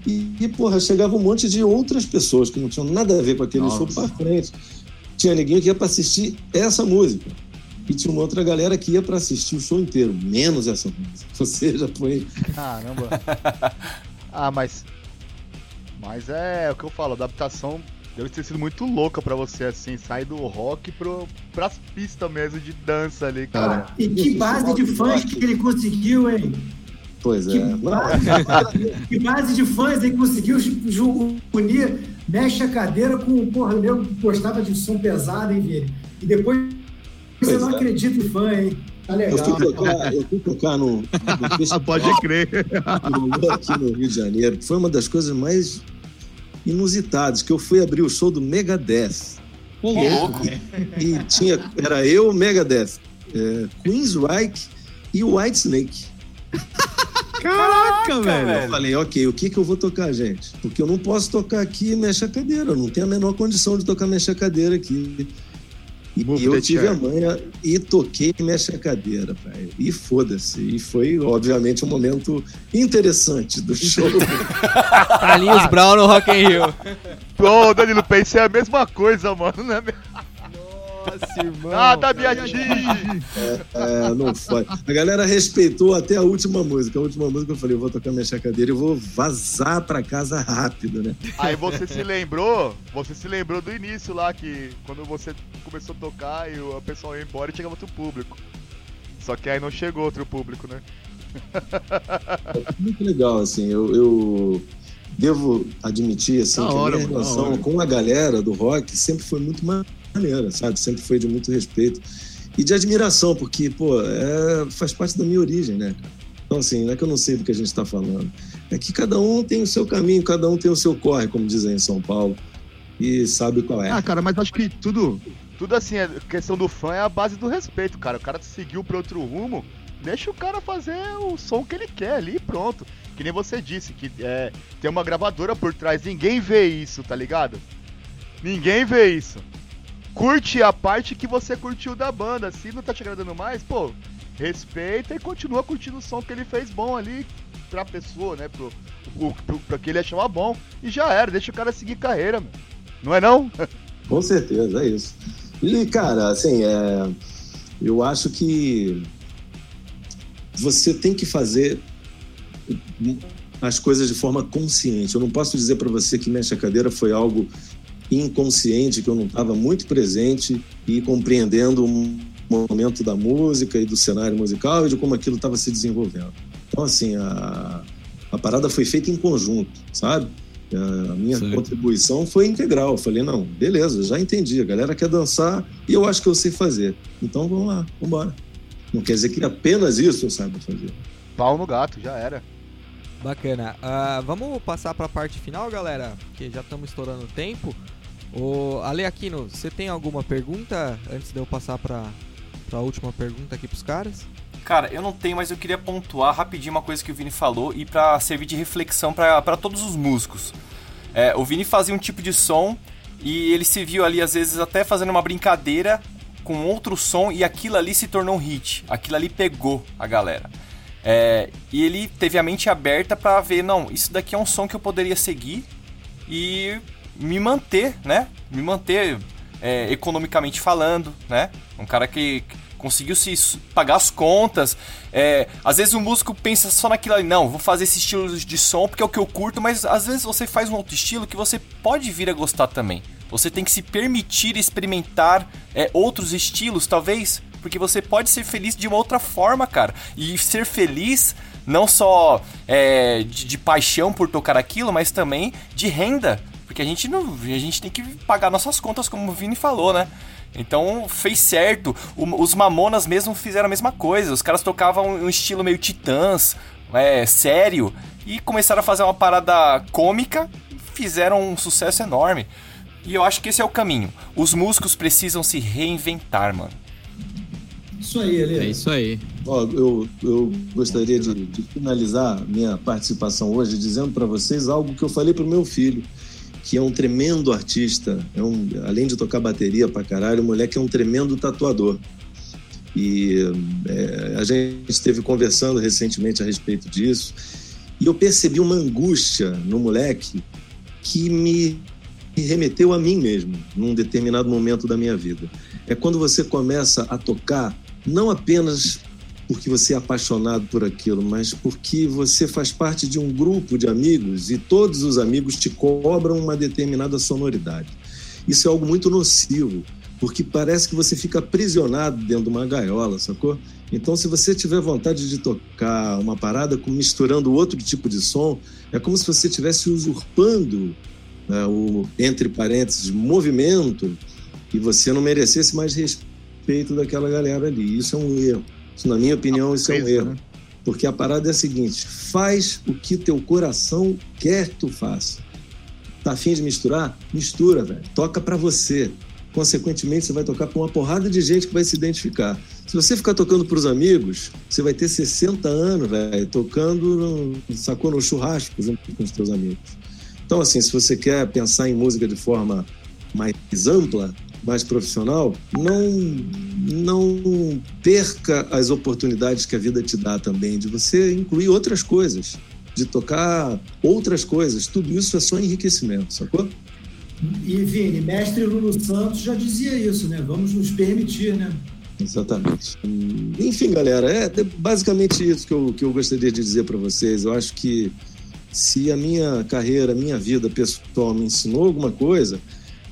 Speaker 3: e, e, porra, chegava um monte de outras pessoas que não tinham nada a ver com aquele
Speaker 6: Nossa.
Speaker 3: show pra frente. Tinha ninguém que ia pra assistir essa música. E tinha uma outra galera que ia pra assistir o show inteiro, menos essa música. Ou seja, foi.
Speaker 6: Caramba. ah, mas. Mas é o que eu falo, adaptação deve ter sido muito louca pra você, assim, sair do rock pro, pras pistas mesmo de dança ali, cara.
Speaker 3: Cara,
Speaker 8: E que base de fãs que ele conseguiu, hein?
Speaker 3: Pois
Speaker 8: Que
Speaker 3: é. Não,
Speaker 8: base, que base de fãs ele conseguiu unir, mexe a cadeira com porra, o nego que gostava de som pesado, hein, Vini? E depois você
Speaker 3: Pois
Speaker 8: não
Speaker 3: é.
Speaker 8: acredita em fã, hein? Tá
Speaker 3: eu
Speaker 8: legal.
Speaker 3: fui tocar, eu fui tocar no, no
Speaker 6: Ah,
Speaker 3: festival
Speaker 6: pode crer.
Speaker 3: aqui no Rio de Janeiro, que foi uma das coisas mais inusitadas, que eu fui abrir o show do Megadeth.
Speaker 4: Ô, louco.
Speaker 3: E tinha, era eu, Megadeth, é, Queensryche e Whitesnake.
Speaker 2: Caraca, velho.
Speaker 3: Eu falei, ok, o que, que eu vou tocar, gente? Porque eu não posso tocar aqui mexa cadeira, eu não tenho a menor condição de tocar mexa cadeira aqui. E eu tive a manha e toquei mexa cadeira, velho. E foda-se. E foi, obviamente, um momento interessante do show.
Speaker 2: Carlinhos Brown no Rock in Rio.
Speaker 6: Ô, Danilo, pensei a mesma coisa, mano, né?
Speaker 2: Nossa, irmão.
Speaker 6: Nada me atinge!
Speaker 3: É, não foi. A galera respeitou até a última música. A última música eu falei, eu vou tocar mexa cadeira e vou vazar pra casa rápido, né?
Speaker 6: Aí você se lembrou, você se lembrou do início lá, que quando você começou a tocar e o pessoal ia embora e chegava outro público. Só que aí não chegou outro público, né?
Speaker 3: Muito legal, assim. Eu, eu devo admitir, assim,
Speaker 6: Da
Speaker 3: que
Speaker 6: hora,
Speaker 3: a minha relação com a galera do rock sempre foi muito maneira, sabe? Sempre foi de muito respeito e de admiração, porque, pô, é, faz parte da minha origem, né? Então, assim, não é que eu não sei do que a gente está falando. É que cada um tem o seu caminho, cada um tem o seu corre, como dizem em São Paulo, e sabe qual é.
Speaker 6: Ah, cara, mas acho que tudo. Tudo assim, a questão do fã é a base do respeito, cara. O cara seguiu pra outro rumo, deixa o cara fazer o som que ele quer ali e pronto. Que nem você disse, que é, tem uma gravadora por trás, ninguém vê isso, tá ligado? Ninguém vê isso. Curte a parte que você curtiu da banda. Se não tá te agradando mais, pô, respeita e continua curtindo o som que ele fez bom ali pra pessoa, né? Pro, pro, pro, pra que ele achava bom. E já era, deixa o cara seguir carreira, meu. Não é não?
Speaker 3: Com certeza, é isso. E, cara, assim, é, eu acho que você tem que fazer as coisas de forma consciente. Eu não posso dizer para você que Mexe a Cadeira foi algo inconsciente, que eu não estava muito presente e compreendendo o momento da música e do cenário musical e de como aquilo estava se desenvolvendo. Então, assim, a, a parada foi feita em conjunto, sabe? A minha
Speaker 2: Sim.
Speaker 3: contribuição foi integral. Eu falei, não, beleza, já entendi. A galera quer dançar e eu acho que eu sei fazer. Então vamos lá, vamos embora. Não quer dizer que apenas isso eu saiba fazer.
Speaker 6: Pau no gato, já era.
Speaker 2: Bacana. Ah, vamos passar pra parte final, galera, porque já estamos estourando o tempo. O Ale Aquino, você tem alguma pergunta antes de eu passar pra, pra última pergunta aqui pros caras?
Speaker 4: Cara, eu não tenho, mas eu queria pontuar rapidinho uma coisa que o Vini falou e para servir de reflexão para todos os músicos. É, o Vini fazia um tipo de som e ele se viu ali, às vezes, até fazendo uma brincadeira com outro som e aquilo ali se tornou um hit. Aquilo ali pegou a galera. É, e ele teve a mente aberta para ver, não, isso daqui é um som que eu poderia seguir e me manter, né? Me manter é, economicamente falando, né? Um cara que conseguiu se pagar as contas. É, às vezes o músico pensa só naquilo ali, não, vou fazer esse estilo de som porque é o que eu curto, mas às vezes você faz um outro estilo que você pode vir a gostar também. Você tem que se permitir experimentar é, outros estilos, talvez, porque você pode ser feliz de uma outra forma, cara. E ser feliz não só é, de, de paixão por tocar aquilo, mas também de renda. Porque a gente não. A gente tem que pagar nossas contas, como o Vini falou, né? Então fez certo. O, os Mamonas mesmo fizeram a mesma coisa. Os caras tocavam um estilo meio titãs, é, sério, e começaram a fazer uma parada cômica fizeram um sucesso enorme. E eu acho que esse é o caminho. Os músicos precisam se reinventar, mano.
Speaker 8: Isso aí, Eli.
Speaker 7: É isso aí.
Speaker 3: Ó, eu, eu gostaria de, de finalizar minha participação hoje dizendo para vocês algo que eu falei pro meu filho que é um tremendo artista, é um, além de tocar bateria pra caralho, o moleque é um tremendo tatuador. E é, a gente esteve conversando recentemente a respeito disso, e eu percebi uma angústia no moleque que me remeteu a mim mesmo, num determinado momento da minha vida. É quando você começa a tocar, não apenas porque você é apaixonado por aquilo, mas porque você faz parte de um grupo de amigos e todos os amigos te cobram uma determinada sonoridade. Isso é algo muito nocivo, porque parece que você fica aprisionado dentro de uma gaiola, sacou? Então, se você tiver vontade de tocar uma parada misturando outro tipo de som, é como se você estivesse usurpando né, o, entre parênteses, movimento e você não merecesse mais respeito daquela galera ali. Isso é um erro. Isso, na minha opinião, isso é um erro. Porque a parada é a seguinte: faz o que teu coração quer que tu faça. Tá afim de misturar? Mistura, velho. Toca para você. Consequentemente, você vai tocar para uma porrada de gente que vai se identificar. Se você ficar tocando para os amigos, você vai ter 60 anos, velho, tocando, no, sacou, no churrasco com os teus amigos. Então, assim, se você quer pensar em música de forma mais ampla, mais profissional, não, não perca as oportunidades que a vida te dá também, de você incluir outras coisas, de tocar outras coisas. Tudo isso é só enriquecimento, sacou?
Speaker 8: E, Vini, mestre Lulu Santos já dizia isso, né? Vamos nos permitir, né?
Speaker 3: Exatamente. Enfim, galera, é basicamente isso que eu, que eu gostaria de dizer para vocês. Eu acho que se a minha carreira, a minha vida pessoal me ensinou alguma coisa,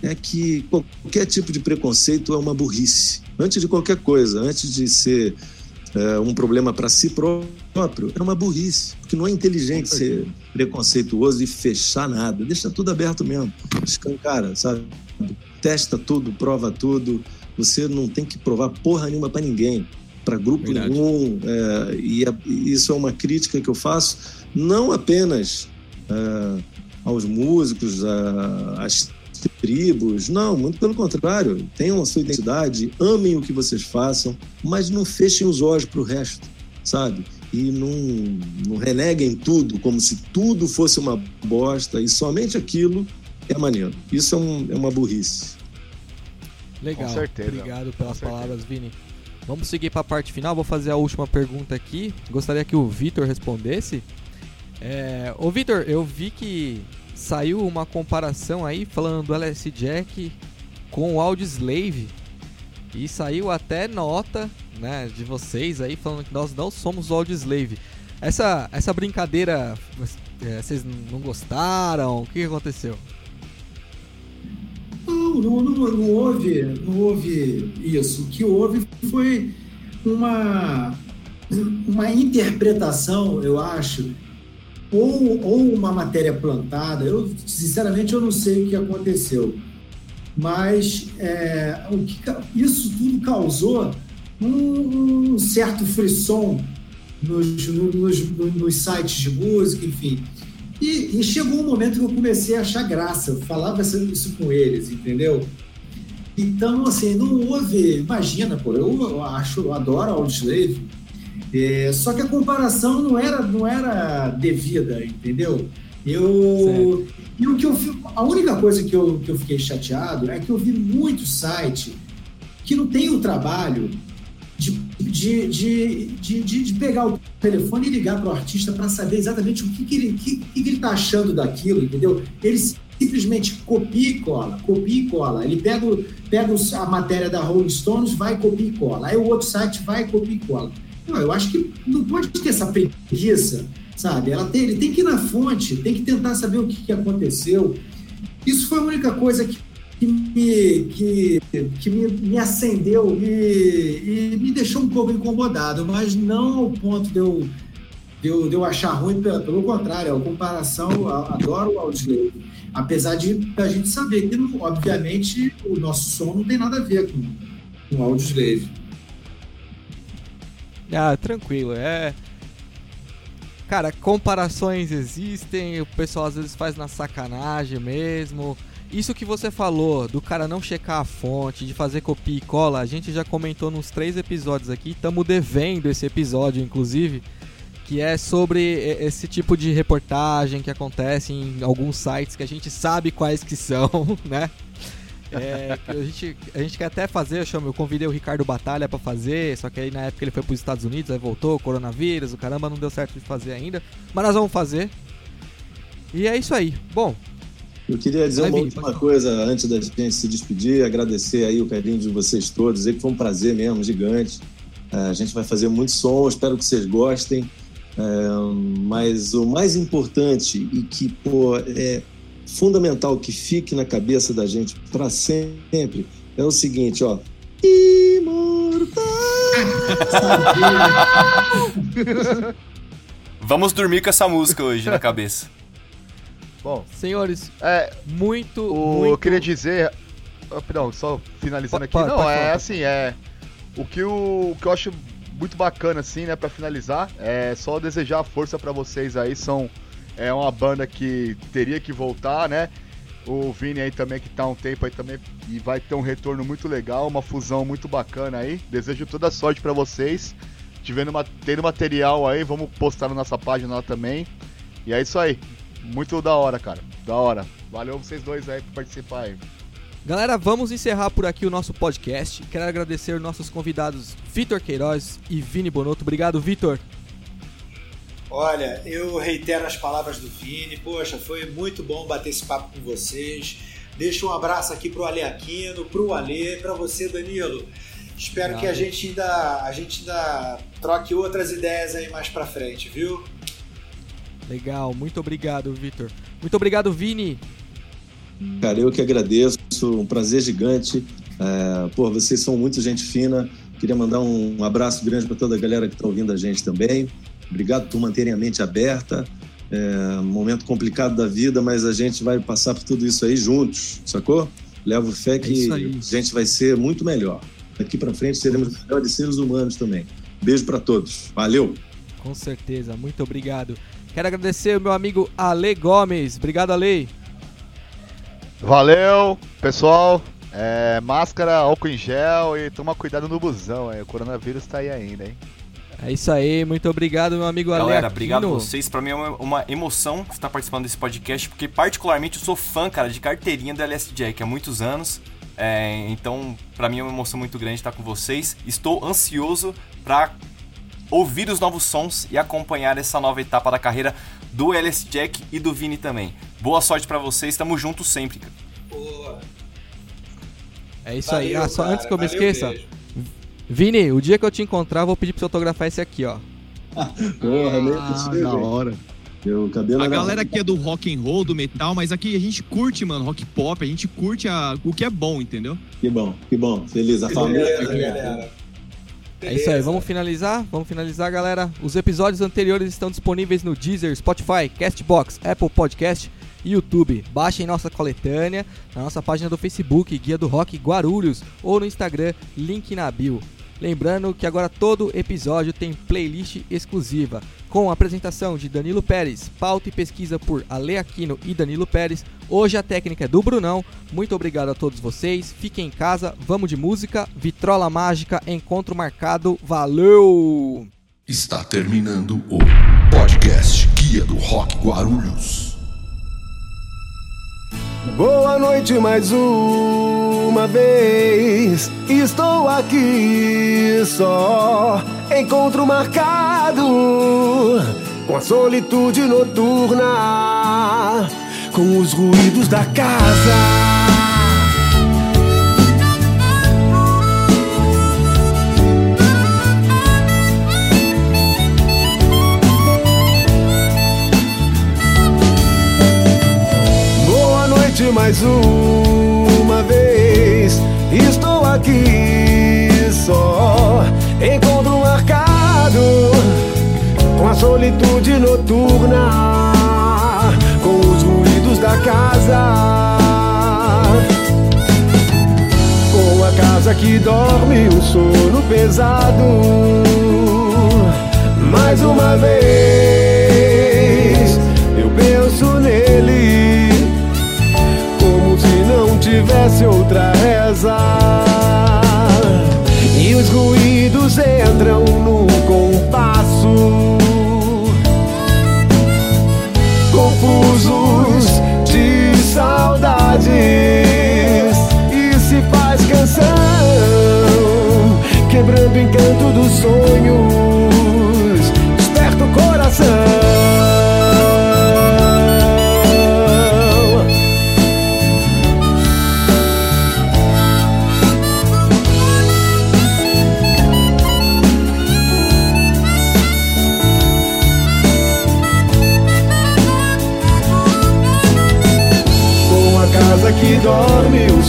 Speaker 3: é que qualquer tipo de preconceito é uma burrice. Antes de qualquer coisa, antes de ser é, um problema para si próprio, é uma burrice. Porque não é inteligente ser preconceituoso e fechar nada. Deixa tudo aberto mesmo. Escancara, sabe? Testa tudo, prova tudo. Você não tem que provar porra nenhuma para ninguém, para grupo Verdade. nenhum. É, e, isso é uma crítica que eu faço, não apenas é, aos músicos, às tribos. Não, muito pelo contrário. Tenham a sua identidade, amem o que vocês façam, mas não fechem os olhos para o resto, sabe? E não, não reneguem tudo como se tudo fosse uma bosta e somente aquilo é maneiro. Isso é, um, é uma burrice.
Speaker 2: Legal. Com certeza. Obrigado pelas palavras, Vini. Vamos seguir para a parte final. Vou fazer a última pergunta aqui. Gostaria que o Vitor respondesse. É... Ô, Vitor, eu vi que saiu uma comparação aí falando do LS Jack com o Audio Slave. E saiu até nota, né, de vocês aí falando que nós não somos o Audio Slave. Essa, essa brincadeira, é, vocês não gostaram? O que, aconteceu?
Speaker 8: Não, não, não, não, houve, não houve isso. O que houve foi uma, uma interpretação, eu acho, ou, ou uma matéria plantada. Eu, sinceramente, eu não sei o que aconteceu. Mas é, o que, isso tudo causou um, um certo frisson nos, nos, nos, sites de música, enfim. E, e, chegou um momento que eu comecei a achar graça. Eu falava isso com eles, entendeu? Então, assim, não houve. Imagina, pô, eu, eu acho, eu adoro Audioslave É, só que a comparação não era, não era devida, entendeu? Eu, e o que eu, a única coisa que eu, que eu fiquei chateado é que eu vi muito site que não tem o trabalho de, de, de, de, de- pegar o telefone e ligar para o artista para saber exatamente o que, que ele que, que ele está achando daquilo, entendeu? Ele simplesmente copia e cola, copia e cola. Ele pega, pega a matéria da Rolling Stones, vai copia e cola. Aí o outro site vai copia e cola. Não, eu acho que não pode ter essa preguiça, sabe? Ela tem, ele tem que ir na fonte, tem que tentar saber o que, que aconteceu. Isso foi a única coisa que, que me, que, que me, me acendeu e, e me deixou um pouco incomodado, mas não ao ponto de eu, de eu, de eu achar ruim, pelo, pelo contrário, a comparação, eu adoro o Audioslave. Apesar de a gente saber que, obviamente, o nosso som não tem nada a ver com, com o Audioslave.
Speaker 2: Ah, tranquilo, é. Cara, comparações existem, o pessoal às vezes faz na sacanagem mesmo. Isso que você falou, do cara não checar a fonte, de fazer copia e cola, a gente já comentou nos três episódios aqui, estamos devendo esse episódio, inclusive, que é sobre esse tipo de reportagem que acontece em alguns sites que a gente sabe quais que são, né? É, a, gente, a gente quer até fazer, eu, chamo, eu convidei o Ricardo Batalha pra fazer, só que aí na época ele foi pros Estados Unidos, aí voltou, coronavírus, o caramba, não deu certo de fazer ainda. Mas nós vamos fazer. E é isso aí. Bom,
Speaker 3: Eu queria dizer uma
Speaker 2: Vini,
Speaker 3: última coisa antes da gente se despedir, agradecer aí o carinho de vocês todos, dizer que foi um prazer mesmo, gigante. É, a gente vai fazer muito som, espero que vocês gostem. É, mas o mais importante e que pô, é fundamental que fique na cabeça da gente para sempre é o seguinte, ó. Imortal!
Speaker 4: Vamos dormir com essa música hoje na cabeça.
Speaker 6: Bom,
Speaker 2: senhores,
Speaker 6: é,
Speaker 2: muito,
Speaker 6: o,
Speaker 2: muito...
Speaker 6: eu queria dizer. ah, Não, só finalizando aqui. não, é assim, é. O que, o, o que eu acho muito bacana, assim, né, pra finalizar, é só desejar força pra vocês aí. São. É uma banda que teria que voltar, né? O Vini aí também, que tá um tempo aí também, e vai ter um retorno muito legal, uma fusão muito bacana aí. Desejo toda sorte pra vocês. Tivendo ma- tendo material aí, vamos postar na nossa página lá também. E é isso aí. Muito da hora, cara. Da hora. Valeu vocês dois aí por participar aí.
Speaker 2: Galera, vamos encerrar por aqui o nosso podcast. Quero agradecer nossos convidados Vitor Queiroz e Vini Bonotto. Obrigado, Vitor.
Speaker 5: Olha, eu reitero as palavras do Vini. Poxa, foi muito bom bater esse papo com vocês. Deixo um abraço aqui pro Ale Aquino, pro Ale, pra você, Danilo. Espero
Speaker 2: Obrigado.
Speaker 5: que a gente ainda a gente ainda troque outras ideias aí mais pra frente, viu?
Speaker 2: Legal, muito obrigado, Vitor. Muito obrigado, Vini.
Speaker 3: Cara, eu que agradeço, um prazer gigante. É, pô, vocês são muito gente fina. Queria mandar um abraço grande para toda a galera que está ouvindo a gente também. Obrigado por manterem a mente aberta. É um momento complicado da vida, mas a gente vai passar por tudo isso aí juntos, sacou? Levo fé que
Speaker 7: isso aí.
Speaker 3: a gente vai ser muito melhor. Daqui para frente seremos melhores seres humanos também. Beijo para todos. Valeu!
Speaker 2: Com certeza, muito obrigado. Quero agradecer o meu amigo Ale Gomes. Obrigado, Ale.
Speaker 6: Valeu, pessoal. É, máscara, álcool em gel e toma cuidado no busão aí. O coronavírus tá aí ainda, hein?
Speaker 2: É isso aí, muito obrigado, meu amigo Ale.
Speaker 4: Galera,
Speaker 2: Aquino.
Speaker 4: obrigado a vocês. Pra mim é uma, uma emoção estar participando desse podcast, porque particularmente eu sou fã, cara, de carteirinha da LS Jack há muitos anos. É, então, pra mim é uma emoção muito grande estar com vocês. Estou ansioso pra ouvir os novos sons e acompanhar essa nova etapa da carreira do LS Jack e do Vini também. Boa sorte pra vocês, tamo juntos sempre. cara.
Speaker 5: Boa.
Speaker 2: É isso aí.
Speaker 5: Valeu,
Speaker 2: Ah, só
Speaker 5: cara,
Speaker 2: antes que eu me
Speaker 5: valeu
Speaker 2: esqueça,
Speaker 5: mesmo.
Speaker 2: Vini, o dia que eu te encontrar, eu vou pedir pra você autografar esse aqui, ó.
Speaker 3: Porra, nem é
Speaker 7: Ah,
Speaker 3: possível.
Speaker 7: da hora.
Speaker 3: Meu cabelo
Speaker 9: A
Speaker 3: era-
Speaker 9: galera aqui é do rock and roll, do metal, mas aqui a gente curte, mano, rock pop, a gente curte a- o que é bom, entendeu?
Speaker 3: Que bom, que bom. Feliz. A família.
Speaker 5: Beleza, galera.
Speaker 2: É isso aí, vamos finalizar? Vamos finalizar, galera. Os episódios anteriores estão disponíveis no Deezer, Spotify, Castbox, Apple Podcast YouTube. Baixem nossa coletânea na nossa página do Facebook, Guia do Rock Guarulhos, ou no Instagram, link na bio. Lembrando que agora todo episódio tem playlist exclusiva, com a apresentação de Danilo Pérez, pauta e pesquisa por Ale Aquino e Danilo Pérez. Hoje a técnica é do Brunão. Muito obrigado a todos vocês. Fiquem em casa, vamos de música. Vitrola Mágica, encontro marcado. Valeu!
Speaker 1: Está terminando o podcast Guia do Rock Guarulhos.
Speaker 10: Boa noite mais uma vez. Estou aqui só. Encontro marcado com a solitude noturna, com os ruídos da casa. Mais uma vez. Estou aqui só. Encontro marcado com a solitude noturna, com os ruídos da casa. Com a casa que dorme, um sono pesado. Mais uma vez, tivesse outra reza. E os ruídos entram num compasso, confusos de saudades, e se faz canção, quebrando o encanto dos sonhos, desperta o coração.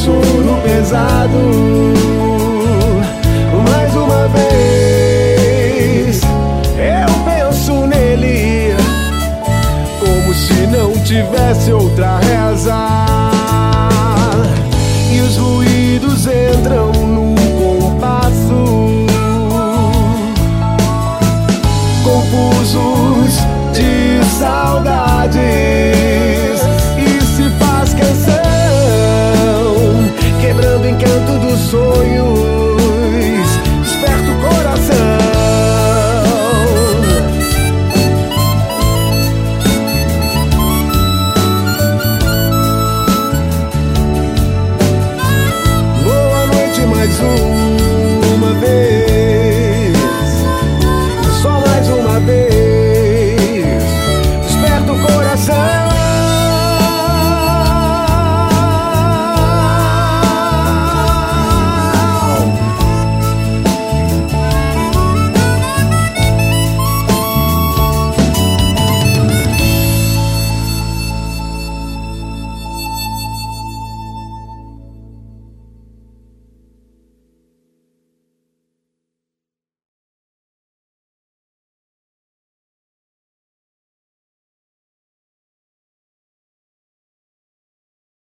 Speaker 10: Sono pesado. Mais uma vez, eu penso nele, como se não tivesse outra reza. E os ruídos entram num compasso, confusos de saudades you.